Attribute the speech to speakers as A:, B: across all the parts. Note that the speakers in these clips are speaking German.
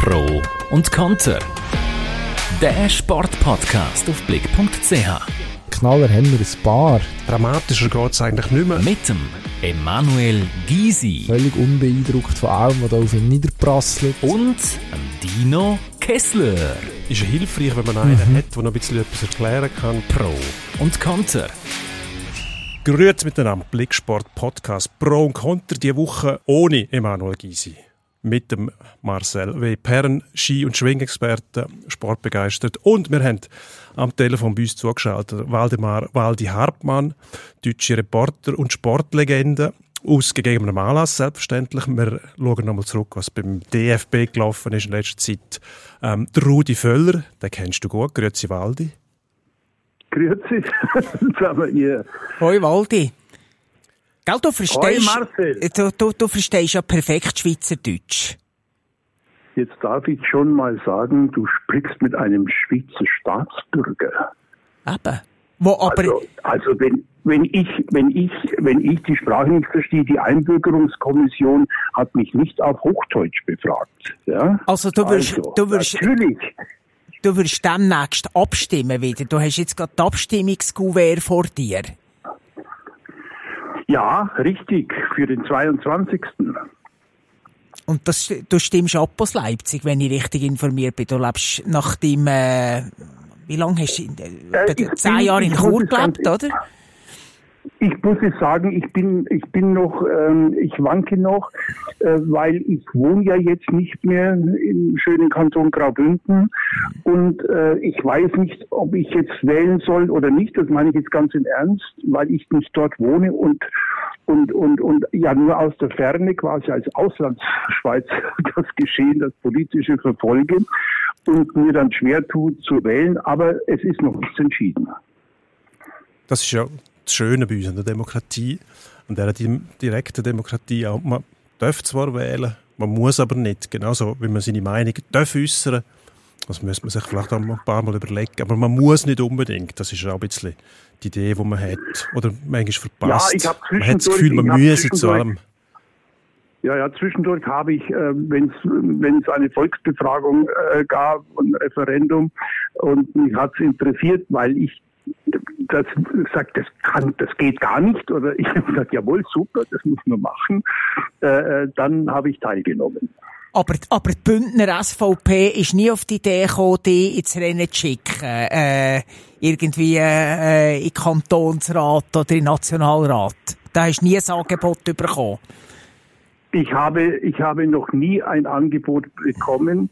A: Pro und Konter. Der Sportpodcast auf blick.ch.
B: Knaller haben wir ein paar.
C: Dramatischer geht es eigentlich nicht mehr.
A: Mit dem Emanuel Gysi
B: Völlig unbeeindruckt von allem, was da auf ihn niederprasselt.
A: und dem Dino Kessler.
C: Ist ja hilfreich, wenn man einen hat, der noch ein bisschen etwas erklären kann.
A: Pro und Konter.
C: Grüezi miteinander, Blicksport Podcast Pro und Konter die Woche ohne Emanuel Gysi. Mit dem Marcel W. Perren, Ski- und Schwingexperte, sportbegeistert. Und wir haben am Telefon bei uns zugeschaltet Waldemar Waldi Hartmann, deutsche Reporter und Sportlegende. Aus gegebenem Anlass, selbstverständlich. Wir schauen nochmal zurück, was beim DFB gelaufen ist in letzter Zeit. Ähm, der Rudi Völler, den kennst du gut. Grüezi Waldi.
D: Grüezi, zusammen ihr.
E: Hoi Waldi. Gell, du verstehst,
D: Marcel.
E: du, du, du verstehst ja perfekt Schweizerdeutsch.
D: Jetzt darf ich schon mal sagen, du sprichst mit einem Schweizer Staatsbürger.
E: Eben. Wo aber,
D: Also, also wenn, wenn ich, wenn ich, wenn ich die Sprache nicht verstehe, die Einbürgerungskommission hat mich nicht auf Hochdeutsch befragt. Ja?
E: Also, du wirst- du wirst-
D: natürlich.
E: du wirst demnächst abstimmen wieder. Du hast jetzt gerade die Abstimmungskuvert vor dir.
D: Ja, richtig, für den 22.
E: Und das, du stimmst ab aus Leipzig, wenn ich richtig informiert bin. Du lebst nach dem, äh, wie lange hast du, in,
D: Äh,
E: äh, zehn Jahre in Chur gelebt, oder?
D: Ich muss es sagen, ich bin, ich bin noch, ähm, ich wanke noch, äh, weil ich wohne ja jetzt nicht mehr im schönen Kanton Graubünden und äh, ich weiß nicht, ob ich jetzt wählen soll oder nicht. Das meine ich jetzt ganz im Ernst, weil ich nicht dort wohne und und und und ja nur aus der Ferne quasi als Auslandsschweizer das Geschehen, das politische verfolge und mir dann schwer tut zu wählen. Aber es ist noch nichts entschieden.
C: Das ist ja das Schöne bei uns an der Demokratie, an der di- direkten Demokratie. Auch man darf zwar wählen, man muss aber nicht. Genauso wie man seine Meinung darf äußern. Das müsste man sich vielleicht auch ein paar Mal überlegen. Aber man muss nicht unbedingt. Das ist auch ein bisschen die Idee, die man hat. Oder manchmal verpasst.
D: Ja, ich hab
C: man hat das Gefühl, man müsse zu allem.
D: Ja, ja, zwischendurch habe ich, äh, wenn es eine Volksbefragung äh, gab, ein Referendum, und mich hat es interessiert, weil ich das sagt, das kann, das geht gar nicht, oder ich habe gesagt, jawohl, super, das muss man machen, äh, äh, dann habe ich teilgenommen.
E: Aber, aber die Bündner SVP ist nie auf die Idee gekommen, die ins Rennen zu schicken. Äh, irgendwie äh, in den Kantonsrat oder in Nationalrat. Da hast du nie ein Angebot bekommen.
D: Ich habe, ich habe noch nie ein Angebot bekommen.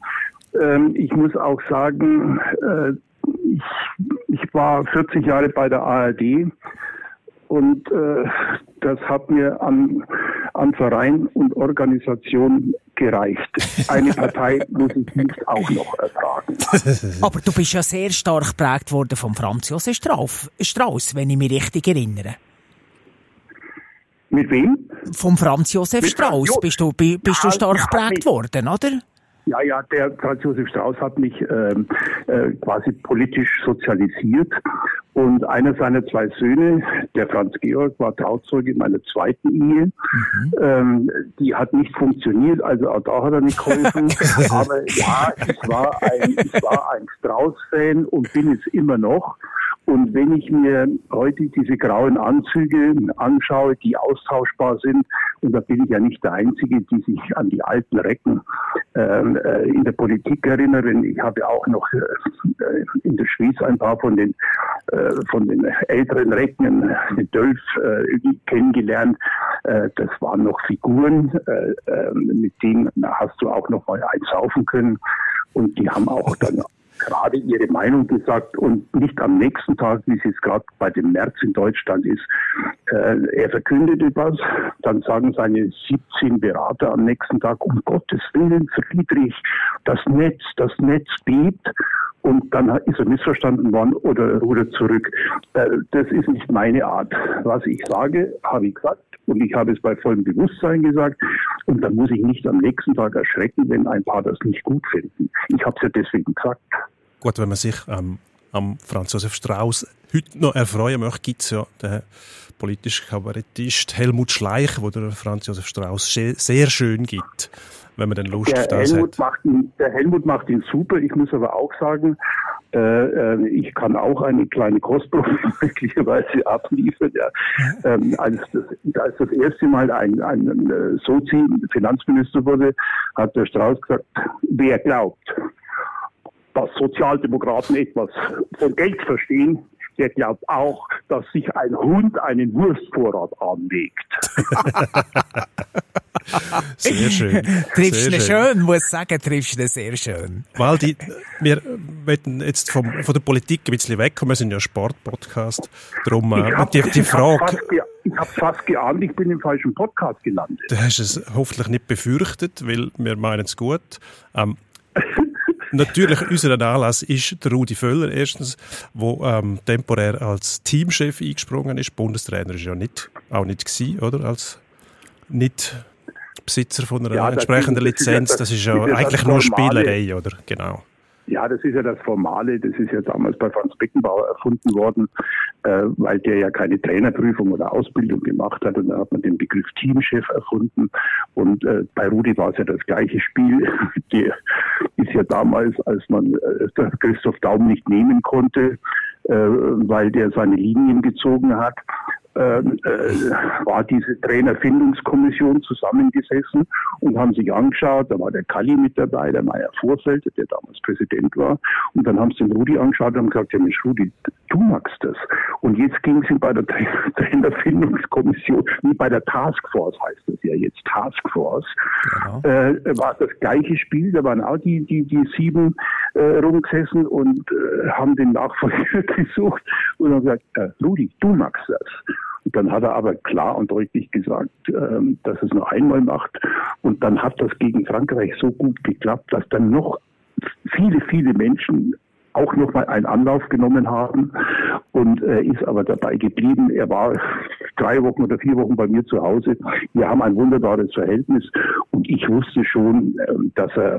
D: Ähm, ich muss auch sagen, äh, ich, ich war 40 Jahre bei der ARD und äh, das hat mir an, an Verein und Organisation gereicht. Eine Partei muss ich nicht auch noch ertragen.
E: Aber du bist ja sehr stark geprägt worden vom Franz Josef Strauss, Strauss, wenn ich mich richtig erinnere.
D: Mit wem?
E: Vom Franz Josef
D: Jo-
E: bist du, bi- bist du stark geprägt worden, oder?
D: Ja, ja, der Franz Josef Strauß hat mich ähm, äh, quasi politisch sozialisiert. Und einer seiner zwei Söhne, der Franz Georg, war Trauzeuge in meiner zweiten Ehe. Ähm, die hat nicht funktioniert, also auch da hat er nicht geholfen. Aber ja, ich war ein, ich war ein Strauß-Fan und bin es immer noch. Und wenn ich mir heute diese grauen Anzüge anschaue, die austauschbar sind, und da bin ich ja nicht der Einzige, die sich an die alten Recken ähm, äh, in der Politik erinnern. Ich habe auch noch äh, in der Schweiz ein paar von den, äh, von den älteren Recken, den Dölf, äh, kennengelernt. Äh, das waren noch Figuren, äh, äh, mit denen hast du auch noch mal einsaufen können. Und die haben auch dann gerade ihre Meinung gesagt und nicht am nächsten Tag, wie es jetzt gerade bei dem März in Deutschland ist. Äh, er verkündet etwas, dann sagen seine 17 Berater am nächsten Tag, um Gottes Willen, Friedrich, das Netz, das Netz bebt. Und dann ist er missverstanden worden oder rudert zurück. Äh, das ist nicht meine Art. Was ich sage, habe ich gesagt. Und ich habe es bei vollem Bewusstsein gesagt. Und dann muss ich nicht am nächsten Tag erschrecken, wenn ein paar das nicht gut finden. Ich habe es ja deswegen gesagt.
C: Gut, wenn man sich ähm, am Franz Josef Strauß heute noch erfreuen möchte, gibt es ja den politischen Kabarettist Helmut Schleich, wo der Franz Josef Strauß sehr schön gibt, wenn man den Lust
D: der
C: auf das
D: Helmut
C: hat.
D: Macht ihn, der Helmut macht ihn super. Ich muss aber auch sagen, äh, äh, ich kann auch eine kleine Kostprobe möglicherweise abliefern. Ja. Ähm, als, das, als das erste Mal ein, ein, äh, Sozi Finanzminister wurde, hat der Strauß gesagt, wer glaubt, dass Sozialdemokraten etwas von Geld verstehen, der glaubt auch, dass sich ein Hund einen Wurstvorrat anlegt.
C: Sehr schön.
E: Triffst
C: sehr
E: du ihn schön, muss sagen, triffst du ihn sehr schön.
C: Waldi, wir wollen jetzt vom, von der Politik ein bisschen wegkommen. Wir sind ja Sportpodcast. Darum äh,
D: Ich hab-
C: die, die
D: ich
C: Frage,
D: Ich habe fast geahnt, ich bin im falschen Podcast gelandet.
C: du hast es hoffentlich nicht befürchtet, weil wir meinen es gut. Ähm, Natürlich, unser Anlass ist der Rudi Völler, erstens, wo ähm, temporär als Teamchef eingesprungen ist. Bundestrainer ist ja nicht, auch nicht gewesen, oder? Als nicht Besitzer von einer
D: Ja,
C: entsprechenden Lizenz.
D: das-
C: ist ja
D: das
C: eigentlich nur. Spielerei, oder? Genau.
D: Ja, das ist ja das Formale, das ist ja damals bei Franz Beckenbauer erfunden worden, äh, weil der ja keine Trainerprüfung oder Ausbildung gemacht hat. Und da hat man den Begriff Teamchef erfunden. Und äh, bei Rudi war es ja das gleiche Spiel. Der ist ja damals, als man äh, Christoph Daum nicht nehmen konnte, weil der seine Linien gezogen hat, ähm, äh, war diese Trainerfindungskommission zusammengesessen und haben sich angeschaut, da war der Kalli mit dabei, der Meier Vorfelder, der damals Präsident war, und dann haben sie den Rudi angeschaut und haben gesagt, ja Mensch Rudi, du magst das. Und jetzt ging sie bei der Tra Trainerfindungskommission, wie bei der Taskforce heißt das ja jetzt, Taskforce, äh, war das gleiche Spiel, da waren auch die, die, die sieben äh, rumgesessen und äh, haben den Nachfolger gesucht und haben gesagt, äh, Rudi, du magst das. Und dann hat er aber klar und deutlich gesagt, ähm, dass es nur einmal macht. Und dann hat das gegen Frankreich so gut geklappt, dass dann noch viele, viele Menschen auch nochmal einen Anlauf genommen haben und äh, ist aber dabei geblieben. Er war drei Wochen oder vier Wochen bei mir zu Hause. Wir haben ein wunderbares Verhältnis und ich wusste schon, ähm, dass er,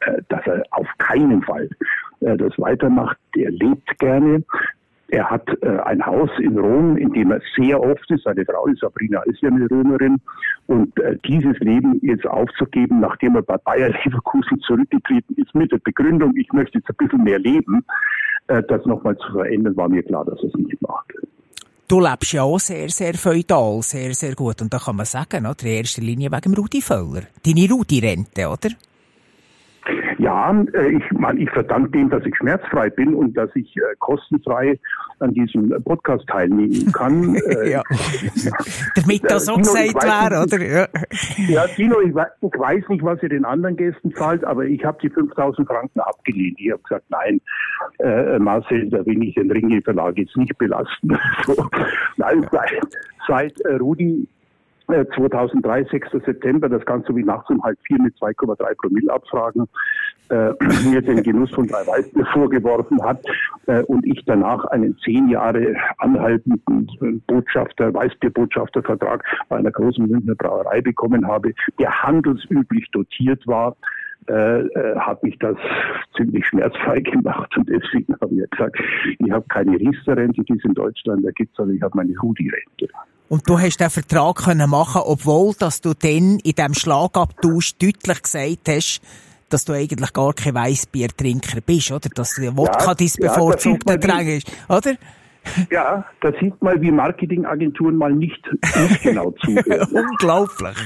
D: äh, dass er auf keinen Fall äh, das weitermacht. Er lebt gerne. Er hat äh, ein Haus in Rom, in dem er sehr oft ist. Seine Frau, Sabrina, ist ja eine Römerin. Und äh, dieses Leben jetzt aufzugeben, nachdem er bei Bayer Leverkusen zurückgetreten ist, mit der Begründung, ich möchte jetzt ein bisschen mehr leben, äh, das nochmal zu verändern, war mir klar, dass er es nicht macht.
E: Du lebst ja auch sehr, sehr feudal, sehr, sehr gut. Und da kann man sagen, oder? in erster Linie wegen Rudi Völler. Deine Rudi-Rente, oder?
D: Ja, äh, ich meine, ich verdanke dem, dass ich schmerzfrei bin und dass ich äh, kostenfrei an diesem Podcast teilnehmen kann. Äh,
E: Ja. Damit das so gesagt
D: weiß nicht,
E: oder? Ja.
D: Ja, Tino, ich, wei- ich weiß nicht, was ihr den anderen Gästen zahlt, aber ich habe die 5000 Franken abgelehnt. Ich habe gesagt, nein, äh, Marcel, da will ich den Ringe Verlag jetzt nicht belasten. so. Nein, seit, seit Rudi 2003, 6. September, das Ganze wie nachts um halb vier mit 2,3 Promille abfragen, äh, mir den Genuss von drei Weißen vorgeworfen hat äh, und ich danach einen zehn Jahre anhaltenden Botschafter, Weißbierbotschaftervertrag bei einer großen Münchner Brauerei bekommen habe, der handelsüblich dotiert war, äh, äh, hat mich das ziemlich schmerzfrei gemacht und deswegen habe ich gesagt, ich habe keine Riester-Rente, die es in Deutschland da gibt, sondern ich habe meine Rudi-Rente.
E: Und du hast den Vertrag können machen, obwohl, dass du dann in diesem Schlagabtausch deutlich gesagt hast, dass du eigentlich gar kein Weißbiertrinker bist, oder? Dass der Wodka
D: Ja,
E: dein
D: ja, das
E: bevorzugter
D: man
E: Drang ist, oder?
D: Ja, da sieht man, wie Marketingagenturen mal nicht, nicht genau zuhören.
E: Unglaublich.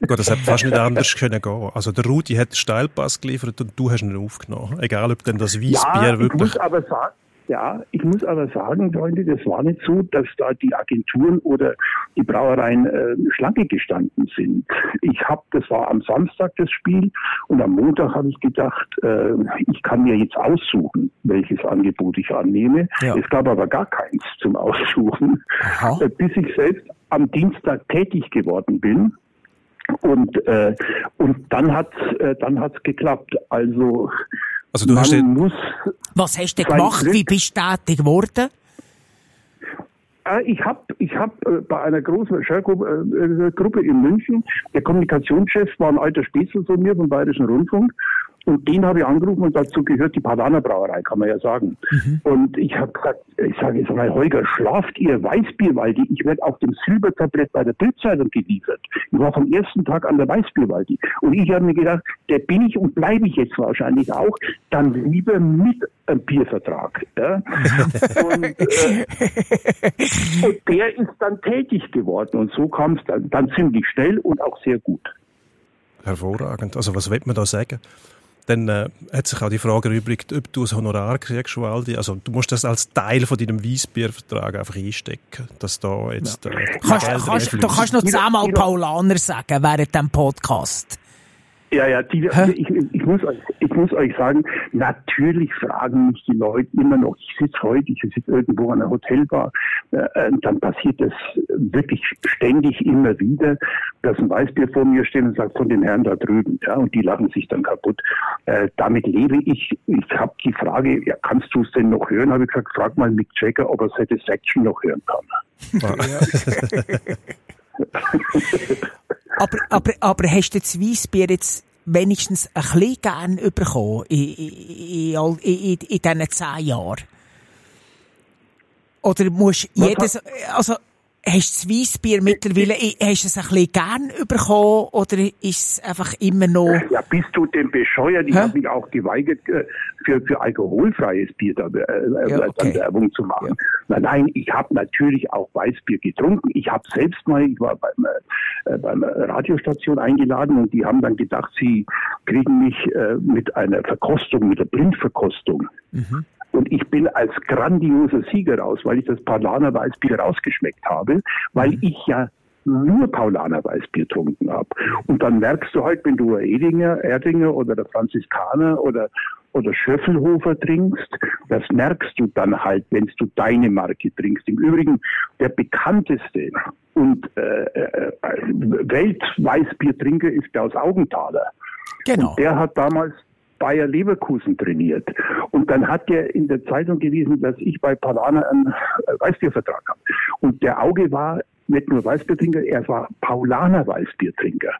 C: Gut, das hätte fast nicht anders können gehen. Also der Rudi hat den Steilpass geliefert und du hast ihn aufgenommen. Egal, ob denn das Weißbier
D: Ja, ich
C: wirklich...
D: muss aber sagen, ja, ich muss aber sagen, Freunde, das war nicht so, dass da die Agenturen oder die Brauereien äh, Schlange gestanden sind. Ich habe, das war am Samstag das Spiel und am Montag habe ich gedacht, äh, ich kann mir jetzt aussuchen, welches Angebot ich annehme.
E: Ja.
D: Es gab aber gar keins zum Aussuchen,
E: Aha.
D: äh, bis ich selbst am Dienstag tätig geworden bin. Und, äh, und dann hat äh, dann hat's geklappt. Also,
C: Also du
D: man
C: hast den,
D: muss
E: Was hast du gemacht?
D: Glück.
E: Wie bist du tätig geworden?
D: Äh, Ich habe ich hab, äh, bei einer großen äh, Gruppe in München, der Kommunikationschef war ein alter Spätzle von mir vom Bayerischen Rundfunk Und den habe ich angerufen und dazu gehört die Pavaner Brauerei, kann man ja sagen. Mhm. Und ich habe gesagt, ich sage jetzt mal, Holger, schlaft ihr Weißbierwaldi? Ich werde auf dem Silbertablett bei der Bildzeitung geliefert. Ich war vom ersten Tag an der Weißbierwaldi. Und ich habe mir gedacht, der bin ich und bleibe ich jetzt wahrscheinlich auch, dann lieber mit einem Biervertrag. Ja? und, äh, und der ist dann tätig geworden. Und so kam es dann, dann ziemlich schnell und auch sehr gut.
C: Hervorragend. Also was will man da sagen? Dann äh, hat sich auch die Frage erübrigt, ob du ein Honorar kriegst, Waldi. Also du musst das als Teil von deinem Weissbiervertrag einfach einstecken, dass da jetzt... Äh,
E: kannst, kannst, du kannst noch zehnmal Paulaner sagen während dem Podcast.
D: Ja, ja, die, ich, ich, muss euch, ich muss euch sagen, natürlich fragen mich die Leute immer noch, ich sitze heute, ich sitze irgendwo an einer Hotelbar, äh, äh, dann passiert das wirklich ständig immer wieder, dass ein Weißbier vor mir steht und sagt, von den Herren da drüben, ja, und die lachen sich dann kaputt. Äh, damit lebe ich. Ich habe die Frage, ja, kannst du es denn noch hören? Habe ich gesagt, frag mal Mick Jagger, ob er Satisfaction noch hören kann. Ja.
E: aber, aber, aber hast du das Weissbier jetzt wenigstens ein bisschen gern bekommen in, in, in, in, in diesen zehn Jahren? Oder musst du jedes, also, Hast du das Weissbier mittlerweile, hast du es ein bisschen gern bekommen oder ist es einfach immer noch...
D: Ja, bist du denn bescheuert? Ich habe mich auch geweigert, äh, für, für alkoholfreies Bier da, äh, ja, okay. Werbung zu machen. Ja. Nein, nein, ich habe natürlich auch Weißbier getrunken. Ich habe selbst mal, ich war beim, äh, beim Radiostation eingeladen und die haben dann gedacht, sie kriegen mich äh, mit einer Verkostung, mit der Blindverkostung. Mhm. Und ich bin als grandioser Sieger raus, weil ich das Paulaner Weißbier rausgeschmeckt habe, weil mhm. ich ja nur Paulaner Weißbier getrunken habe. Und dann merkst du halt, wenn du Edinger, Erdinger oder der Franziskaner oder oder Schöffelhofer trinkst, das merkst du dann halt, wenn du deine Marke trinkst. Im Übrigen, der bekannteste und äh, äh, Weltweißbiertrinker ist Klaus Augenthaler. Genau. Und der hat damals Bayer Leverkusen trainiert. Und dann hat er in der Zeitung gelesen, dass ich bei Palana einen Weißbiervertrag habe. Und der Auge war nicht nur Weißbiertrinker, er war Paulaner Weißbiertrinker.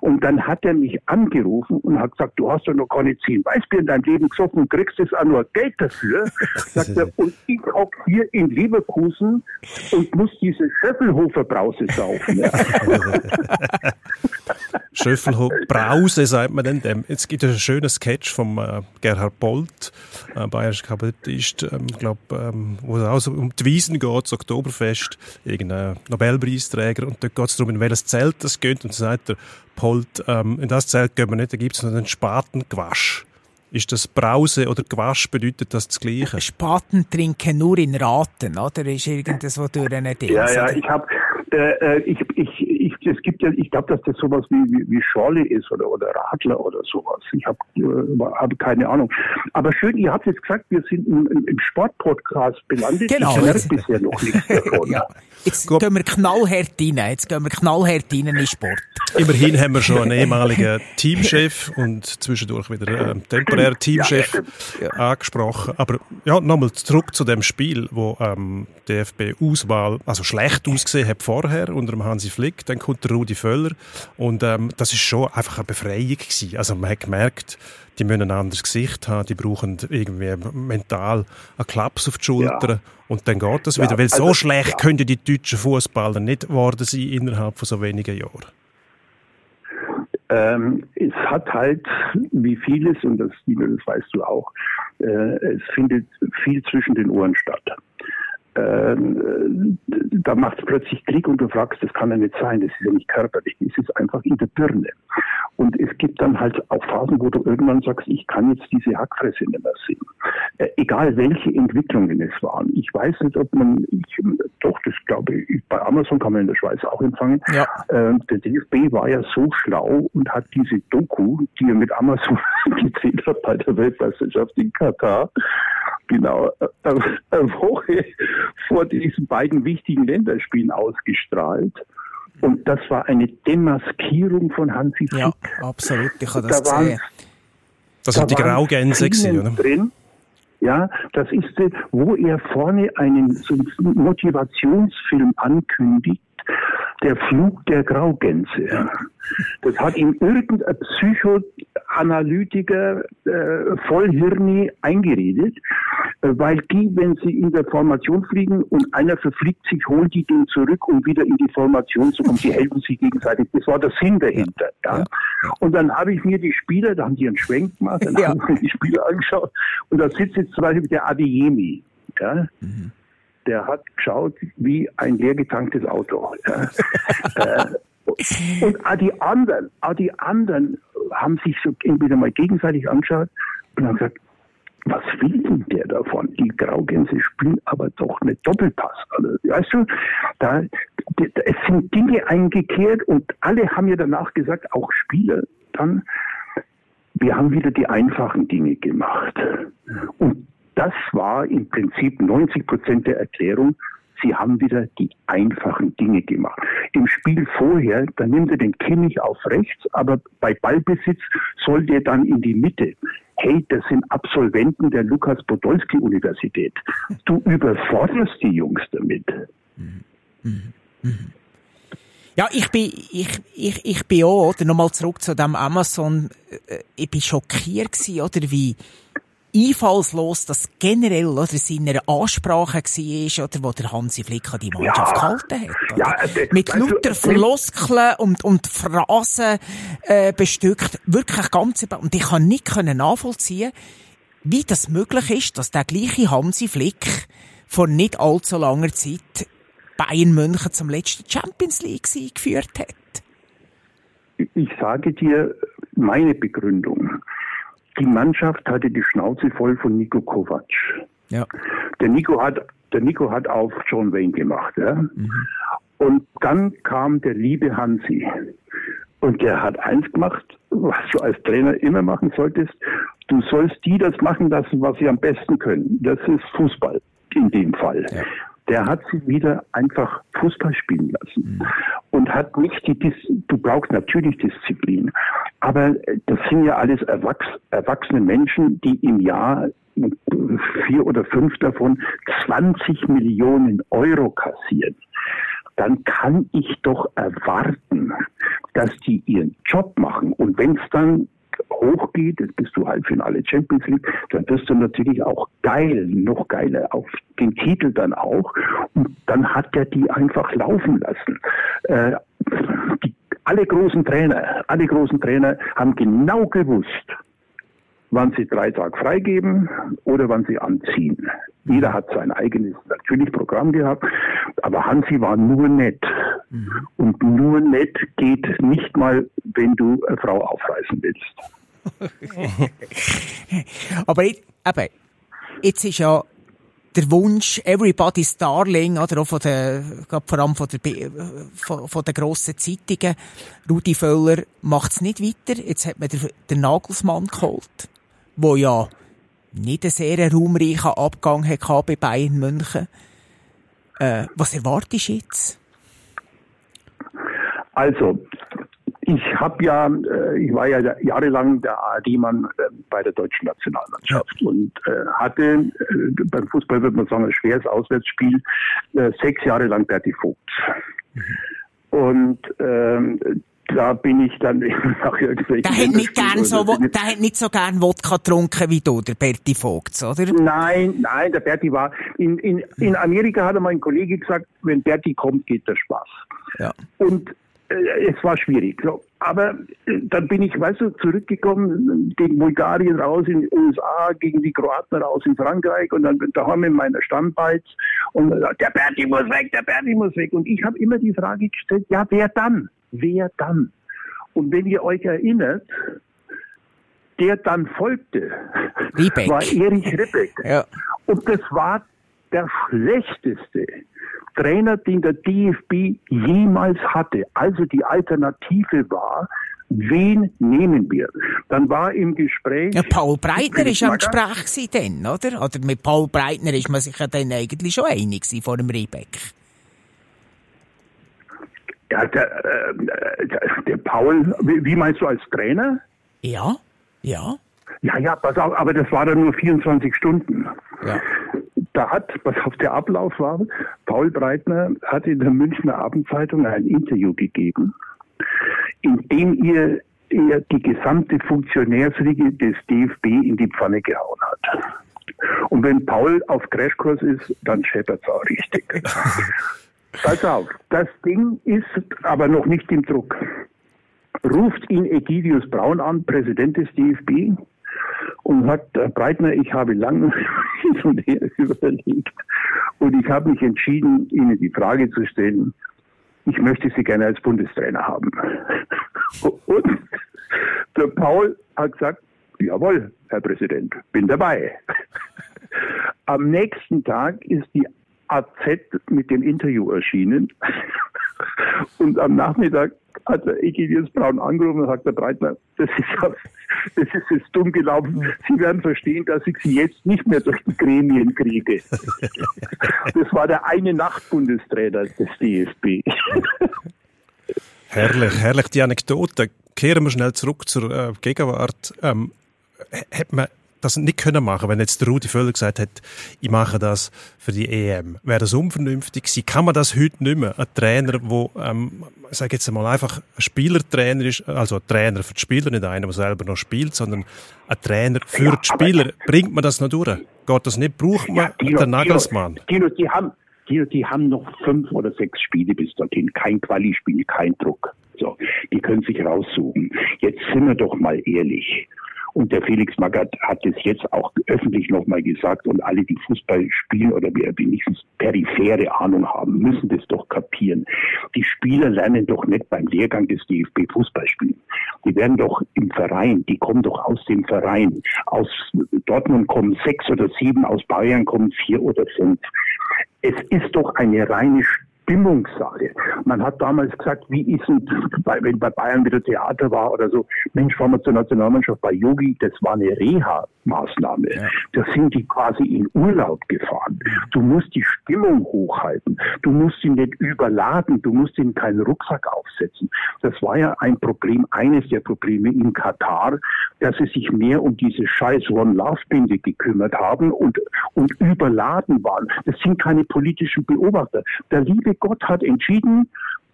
D: Und dann hat er mich angerufen und hat gesagt, du hast doch noch keine zehn Weißbier in deinem Leben gesoffen, kriegst jetzt auch nur Geld dafür. Sagt er, und ich auch hier in Leverkusen und muss diese Schöffelhofer Brause saufen. Ja.
C: Schöffelhofer Brause, sagt man denn dem. Jetzt gibt es einen schönen Sketch vom äh, Gerhard Bolt, äh, bayerischer Kabarettist, ähm, glaub, ähm, wo es auch so um die Wiesen geht, das Oktoberfest, irgendein Nobelpreisträger, und dort geht es darum, in welches Zelt das geht, und so sagt der Bolt, ähm, in das Zelt gehen wir nicht, da gibt es noch einen Spatengewasch. Ist das Brause oder Gewasch bedeutet das das Gleiche?
E: Spaten trinken nur in Raten, oder? Ist irgendwas, wo du eine
D: Ding Ja, ja, ich habe, äh, äh, ich, ich, ich, es gibt ja, ich glaube, dass das sowas wie, wie, wie Schorle ist oder, oder Radler oder sowas. Ich habe äh, hab keine Ahnung. Aber schön, ihr habt jetzt gesagt, wir sind im, im Sportpodcast belandet.
E: Genau.
D: Ich merke bisher noch nichts davon.
E: ja. Jetzt Gut. gehen wir knallhart rein. Jetzt gehen wir knallhart rein in den Sport.
C: Immerhin haben wir schon einen ehemaligen Teamchef und zwischendurch wieder einen temporären Teamchef ja, angesprochen. Aber ja, nochmal zurück zu dem Spiel, wo ähm, DFB-Auswahl also schlecht ausgesehen hat vorher unter dem Hansi Flick. Dann kommt der Rudi Völler und ähm, das ist schon einfach eine Befreiung gewesen. Also man hat gemerkt, die müssen ein anderes Gesicht haben, die brauchen irgendwie mental einen Klaps auf die Schulter ja. und dann geht das ja, wieder. Weil also, so schlecht ja. können die deutschen Fußballer nicht geworden sein innerhalb von so wenigen Jahren.
D: Ähm, es hat halt, wie vieles, und das, das weißt du auch, äh, es findet viel zwischen den Ohren statt. Ähm, äh, da macht es plötzlich Klick und du fragst, das kann ja nicht sein, das ist ja nicht körperlich, das ist einfach in der Birne. Und es gibt dann halt auch Phasen, wo du irgendwann sagst, ich kann jetzt diese Hackfresse nicht mehr sehen. Äh, egal welche Entwicklungen es waren. Ich weiß nicht, ob man, ich, doch, das glaube ich, bei Amazon kann man in der Schweiz auch empfangen. Ja. Äh, der DFB war ja so schlau und hat diese Doku, die er mit Amazon gedreht hat bei der Weltmeisterschaft in Katar, genau äh, eine Woche vor diesen beiden wichtigen Länderspielen ausgestrahlt. Und das war eine Demaskierung von Hansi Flick.
E: Ja, absolut. Ich habe das da gesehen.
C: Das sind da die Graugänse oder?
D: Drin. Ja, das ist, wo er vorne einen Motivationsfilm ankündigt, der Flug der Graugänse. Das hat ihm irgendein Psycho Analytiker äh, Vollhirni eingeredet, weil die, wenn sie in der Formation fliegen und einer verfliegt sich, holen die den zurück, um wieder in die Formation zu kommen. Die helfen sich gegenseitig. Das war der Sinn dahinter. Ja. ja. Und dann habe ich mir die Spieler, da haben die einen Schwenk gemacht, dann ja. habe ich mir die Spieler angeschaut und da sitzt jetzt zum Beispiel der Adeyemi. Ja. Mhm der hat geschaut wie ein leergetanktes Auto. Ja. äh, und auch die anderen, auch die anderen haben sich so entweder mal gegenseitig angeschaut und haben gesagt, was will denn der davon? Die Graugänse spielen aber doch eine Doppelpass. Also, weißt du, da, da, es sind Dinge eingekehrt und alle haben ja danach gesagt, auch Spieler dann, wir haben wieder die einfachen Dinge gemacht. Und das war im Prinzip 90 Prozent der Erklärung. Sie haben wieder die einfachen Dinge gemacht. Im Spiel vorher, da nimmt er den Kimmich auf rechts, aber bei Ballbesitz soll der dann in die Mitte. Hey, das sind Absolventen der Lukas Podolski Universität. Du überforderst die Jungs damit.
E: Ja, ich bin, ich, ich, ich bin auch, oder nochmal zurück zu dem Amazon, äh, ich bin schockiert gewesen, oder wie, einfallslos das generell oder seiner Ansprache war, oder wo der Hansi Flick die Mannschaft ja. gehalten hat. Ja, äh, Mit lauter Floskeln und, und Phrasen äh, bestückt. Wirklich ganz Und ich kann nicht können nachvollziehen, wie das möglich ist, dass der gleiche Hansi Flick vor nicht allzu langer Zeit Bayern München zum letzten Champions League geführt hat.
D: Ich sage dir meine Begründung die Mannschaft hatte die Schnauze voll von Nico Kovac. Ja. Der Nico hat, der Nico hat auf John Wayne gemacht. Ja? Mhm. Und dann kam der liebe Hansi. Und der hat eins gemacht, was du als Trainer immer machen solltest. Du sollst die das machen lassen, was sie am besten können. Das ist Fußball in dem Fall. Ja der hat sie wieder einfach Fußball spielen lassen mhm. und hat nicht die, Dis du brauchst natürlich Disziplin, aber das sind ja alles erwachs erwachsene Menschen, die im Jahr vier oder fünf davon 20 Millionen Euro kassieren. Dann kann ich doch erwarten, dass die ihren Job machen. Und wenn es dann hochgeht, jetzt bist du Halbfinale Champions League, dann wirst du natürlich auch geil, noch geiler auf den Titel dann auch. Und dann hat er die einfach laufen lassen. Äh, die, alle großen Trainer, alle großen Trainer haben genau gewusst, wann sie drei Tage freigeben oder wann sie anziehen. Jeder hat sein eigenes natürlich Programm gehabt, aber Hansi war nur nett. Mhm. Und nur nett geht nicht mal, wenn du eine Frau aufreißen willst.
E: Aber ich, eben, jetzt ist ja der Wunsch, everybody's darling, oder auch von der, vor allem von der, von, von der grossen Zeitungen. Rudi Völler macht's nicht weiter. Jetzt hat man den, den Nagelsmann geholt, wo ja nicht einen sehr raumreichen Abgang hatte bei Bayern München. Äh, was erwartest du jetzt?
D: Also, ich habe ja, äh, ich war ja jahrelang der ARD-Mann äh, bei der deutschen Nationalmannschaft und äh, hatte beim Fußball würde man sagen ein schweres Auswärtsspiel sechs Jahre lang Berti Vogt. Mhm. Und ähm, da bin ich dann nach irgendwelchen.
E: Der hat nicht gern so, der hat nicht so gern Wodka getrunken wie du, der Berti Vogt, oder?
D: Nein, nein, der Berti war, in, in, in Amerika hat mein Kollege gesagt, wenn Berti kommt, geht der Spaß. Ja. Und äh, es war schwierig. So. Aber äh, dann bin ich, weißt du, zurückgekommen, gegen Bulgarien raus in den USA, gegen die Kroaten raus in Frankreich und dann daheim in meiner Stammbeiz und der Berti muss weg, der Berti muss weg. Und ich habe immer die Frage gestellt, ja, wer dann? Wer dann? Und wenn ihr euch erinnert, der dann folgte, Riebeck. war Erich Ribbeck. Ja. Und das war der schlechteste Trainer, den der DFB jemals hatte. Also die Alternative war, wen nehmen wir? Dann war im Gespräch.
E: Ja, Paul Breitner ist am Gespräch dann, oder? Oder mit Paul Breitner ist man sich ja dann eigentlich schon einig vor dem Riebeck.
D: Ja, der, äh, der, Paul, wie, wie meinst du als Trainer?
E: Ja, ja.
D: Ja, ja, pass auf, aber das war dann nur 24 Stunden. Ja da hat, was auf der Ablauf war, Paul Breitner hat in der Münchner Abendzeitung ein Interview gegeben, in dem ihr er die gesamte Funktionärsriege des DFB in die Pfanne gehauen hat. Und wenn Paul auf Crashkurs ist, dann scheppert es auch richtig. Pass auf, das Ding ist aber noch nicht im Druck. Ruft ihn Egidius Braun an, Präsident des DFB, und sagt, Herr Breitner, ich habe lange hin und her überlegt und ich habe mich entschieden, Ihnen die Frage zu stellen, ich möchte Sie gerne als Bundestrainer haben. Und der Paul hat gesagt, jawohl, Herr Präsident, bin dabei. Am nächsten Tag ist die AZ mit dem Interview erschienen. Und am Nachmittag hat der Egidius Braun angerufen und sagt, der Breitner, das ist, das ist jetzt dumm gelaufen. Sie werden verstehen, dass ich Sie jetzt nicht mehr durch die Gremien kriege. Das war der eine Nachtbundestrainer des DFB.
C: Herrlich, herrlich die Anekdote. Kehren wir schnell zurück zur äh, Gegenwart. Ähm, hätte man das nicht können machen, wenn jetzt der Rudi Völler gesagt hätte, ich mache das für die EM. Wäre das unvernünftig gewesen? Kann man das heute nicht mehr? Ein Trainer, wo, ähm, ich sage jetzt einmal einfach ein Spielertrainer ist, also ein Trainer für die Spieler, nicht einer, der selber noch spielt, sondern ein Trainer für ja, die Spieler. Bringt man das noch durch? Geht das nicht? Braucht man ja, den Nagelsmann?
D: Dino, die haben, Dino, die haben noch fünf oder sechs Spiele bis dorthin. Kein Quali-Spiel, kein Druck. So, die können sich raussuchen. Jetzt sind wir doch mal ehrlich. Und der Felix Magath hat es jetzt auch öffentlich nochmal gesagt und alle, die Fußball spielen oder wenigstens periphere Ahnung haben, müssen das doch kapieren. Die Spieler lernen doch nicht beim Lehrgang des DFB Fußball spielen. Die werden doch im Verein, die kommen doch aus dem Verein. Aus Dortmund kommen sechs oder sieben, aus Bayern kommen vier oder fünf. Es ist doch eine reine Stimmungssache. Man hat damals gesagt, wie ist es, wenn bei Bayern wieder Theater war oder so, Mensch, fahren wir zur Nationalmannschaft bei Yogi, das war eine Reha-Maßnahme. Ja. Da sind die quasi in Urlaub gefahren. Du musst die Stimmung hochhalten. Du musst ihn nicht überladen. Du musst ihm keinen Rucksack aufsetzen. Das war ja ein Problem, eines der Probleme in Katar, dass sie sich mehr um diese scheiß One-Love-Binde gekümmert haben und, und überladen waren. Das sind keine politischen Beobachter. Der liebe Gott hat entschieden,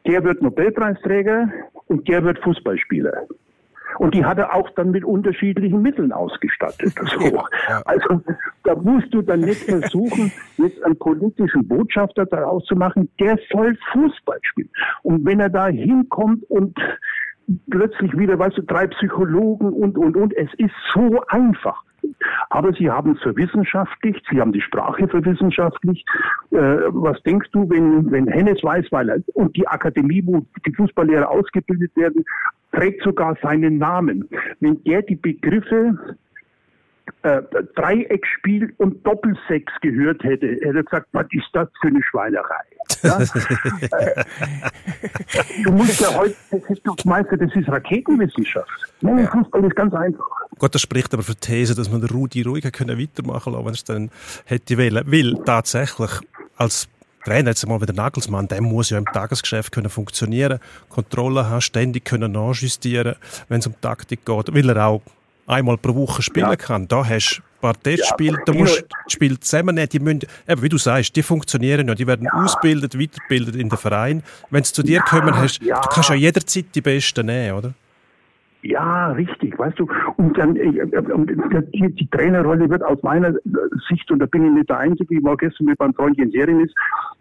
D: der wird Nobelpreisträger und der wird Fußballspieler. Und die hat er auch dann mit unterschiedlichen Mitteln ausgestattet. So. Also da musst du dann nicht versuchen, jetzt einen politischen Botschafter daraus zu machen, der soll Fußball spielen. Und wenn er da hinkommt und plötzlich wieder, weißt du, drei Psychologen und, und, und, es ist so einfach. Aber sie haben es verwissenschaftlicht, sie haben die Sprache verwissenschaftlicht. Äh, was denkst du, wenn, wenn Hennes Weißweiler und die Akademie, wo die Fußballlehrer ausgebildet werden, trägt sogar seinen Namen. Wenn der die Begriffe äh, Dreieckspiel und Doppelsex gehört hätte, hätte er gesagt, was ist das für eine Schweinerei? Ja? Äh, du musst ja heute, du meinst ja, das ist Raketenwissenschaft. Nein, ja. Fußball ist ganz einfach.
C: Gott, das spricht aber für die These, dass man Rudi ruhig können weitermachen lassen, wenn es dann hätte wollen. Weil tatsächlich als Trainer, jetzt mal wieder Nagelsmann, der muss ja im Tagesgeschäft können funktionieren, Kontrolle haben, ständig können nachjustieren, wenn es um Taktik geht, weil er auch einmal pro Woche spielen ja. kann. Da hast du ein paar Testspiele, da musst du die Spiele zusammennehmen, die müssen, eben, wie du sagst, die funktionieren ja, die werden ja. ausgebildet, weitergebildet in den Verein. Wenn sie zu dir kommen, hast, du kannst ja jederzeit die Besten nehmen, oder?
D: Ja, richtig, weißt du. Und dann äh, äh, die, die, Trainerrolle wird aus meiner Sicht, und da bin ich nicht der Einzige, ich war gestern mit meinem Freund Jens Serinis,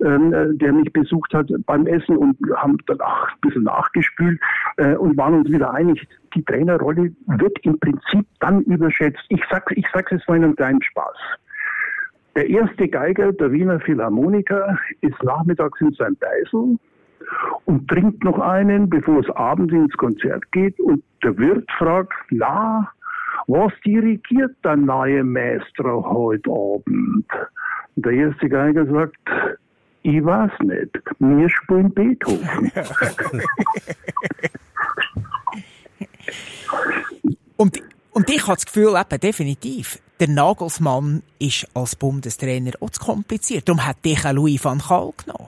D: ähm, äh, der mich besucht hat beim Essen und haben danach ein bisschen nachgespült äh, und waren uns wieder einig, die Trainerrolle wird im Prinzip dann überschätzt. Ich sag, ich sag's jetzt mal in einem kleinen Spaß. Der erste Geiger der Wiener Philharmoniker ist nachmittags in seinem Beisel und trinkt noch einen, bevor es abends ins Konzert geht. Und der Wirt fragt, na, was dirigiert der neue Maestro heute Abend? Und der erste Geiger sagt, ich weiß nicht, wir spielen Beethoven.
E: und, und ich habe das Gefühl, eben, definitiv, der Nagelsmann ist als Bundestrainer auch zu kompliziert. Darum hat dich auch Louis van Gaal genommen.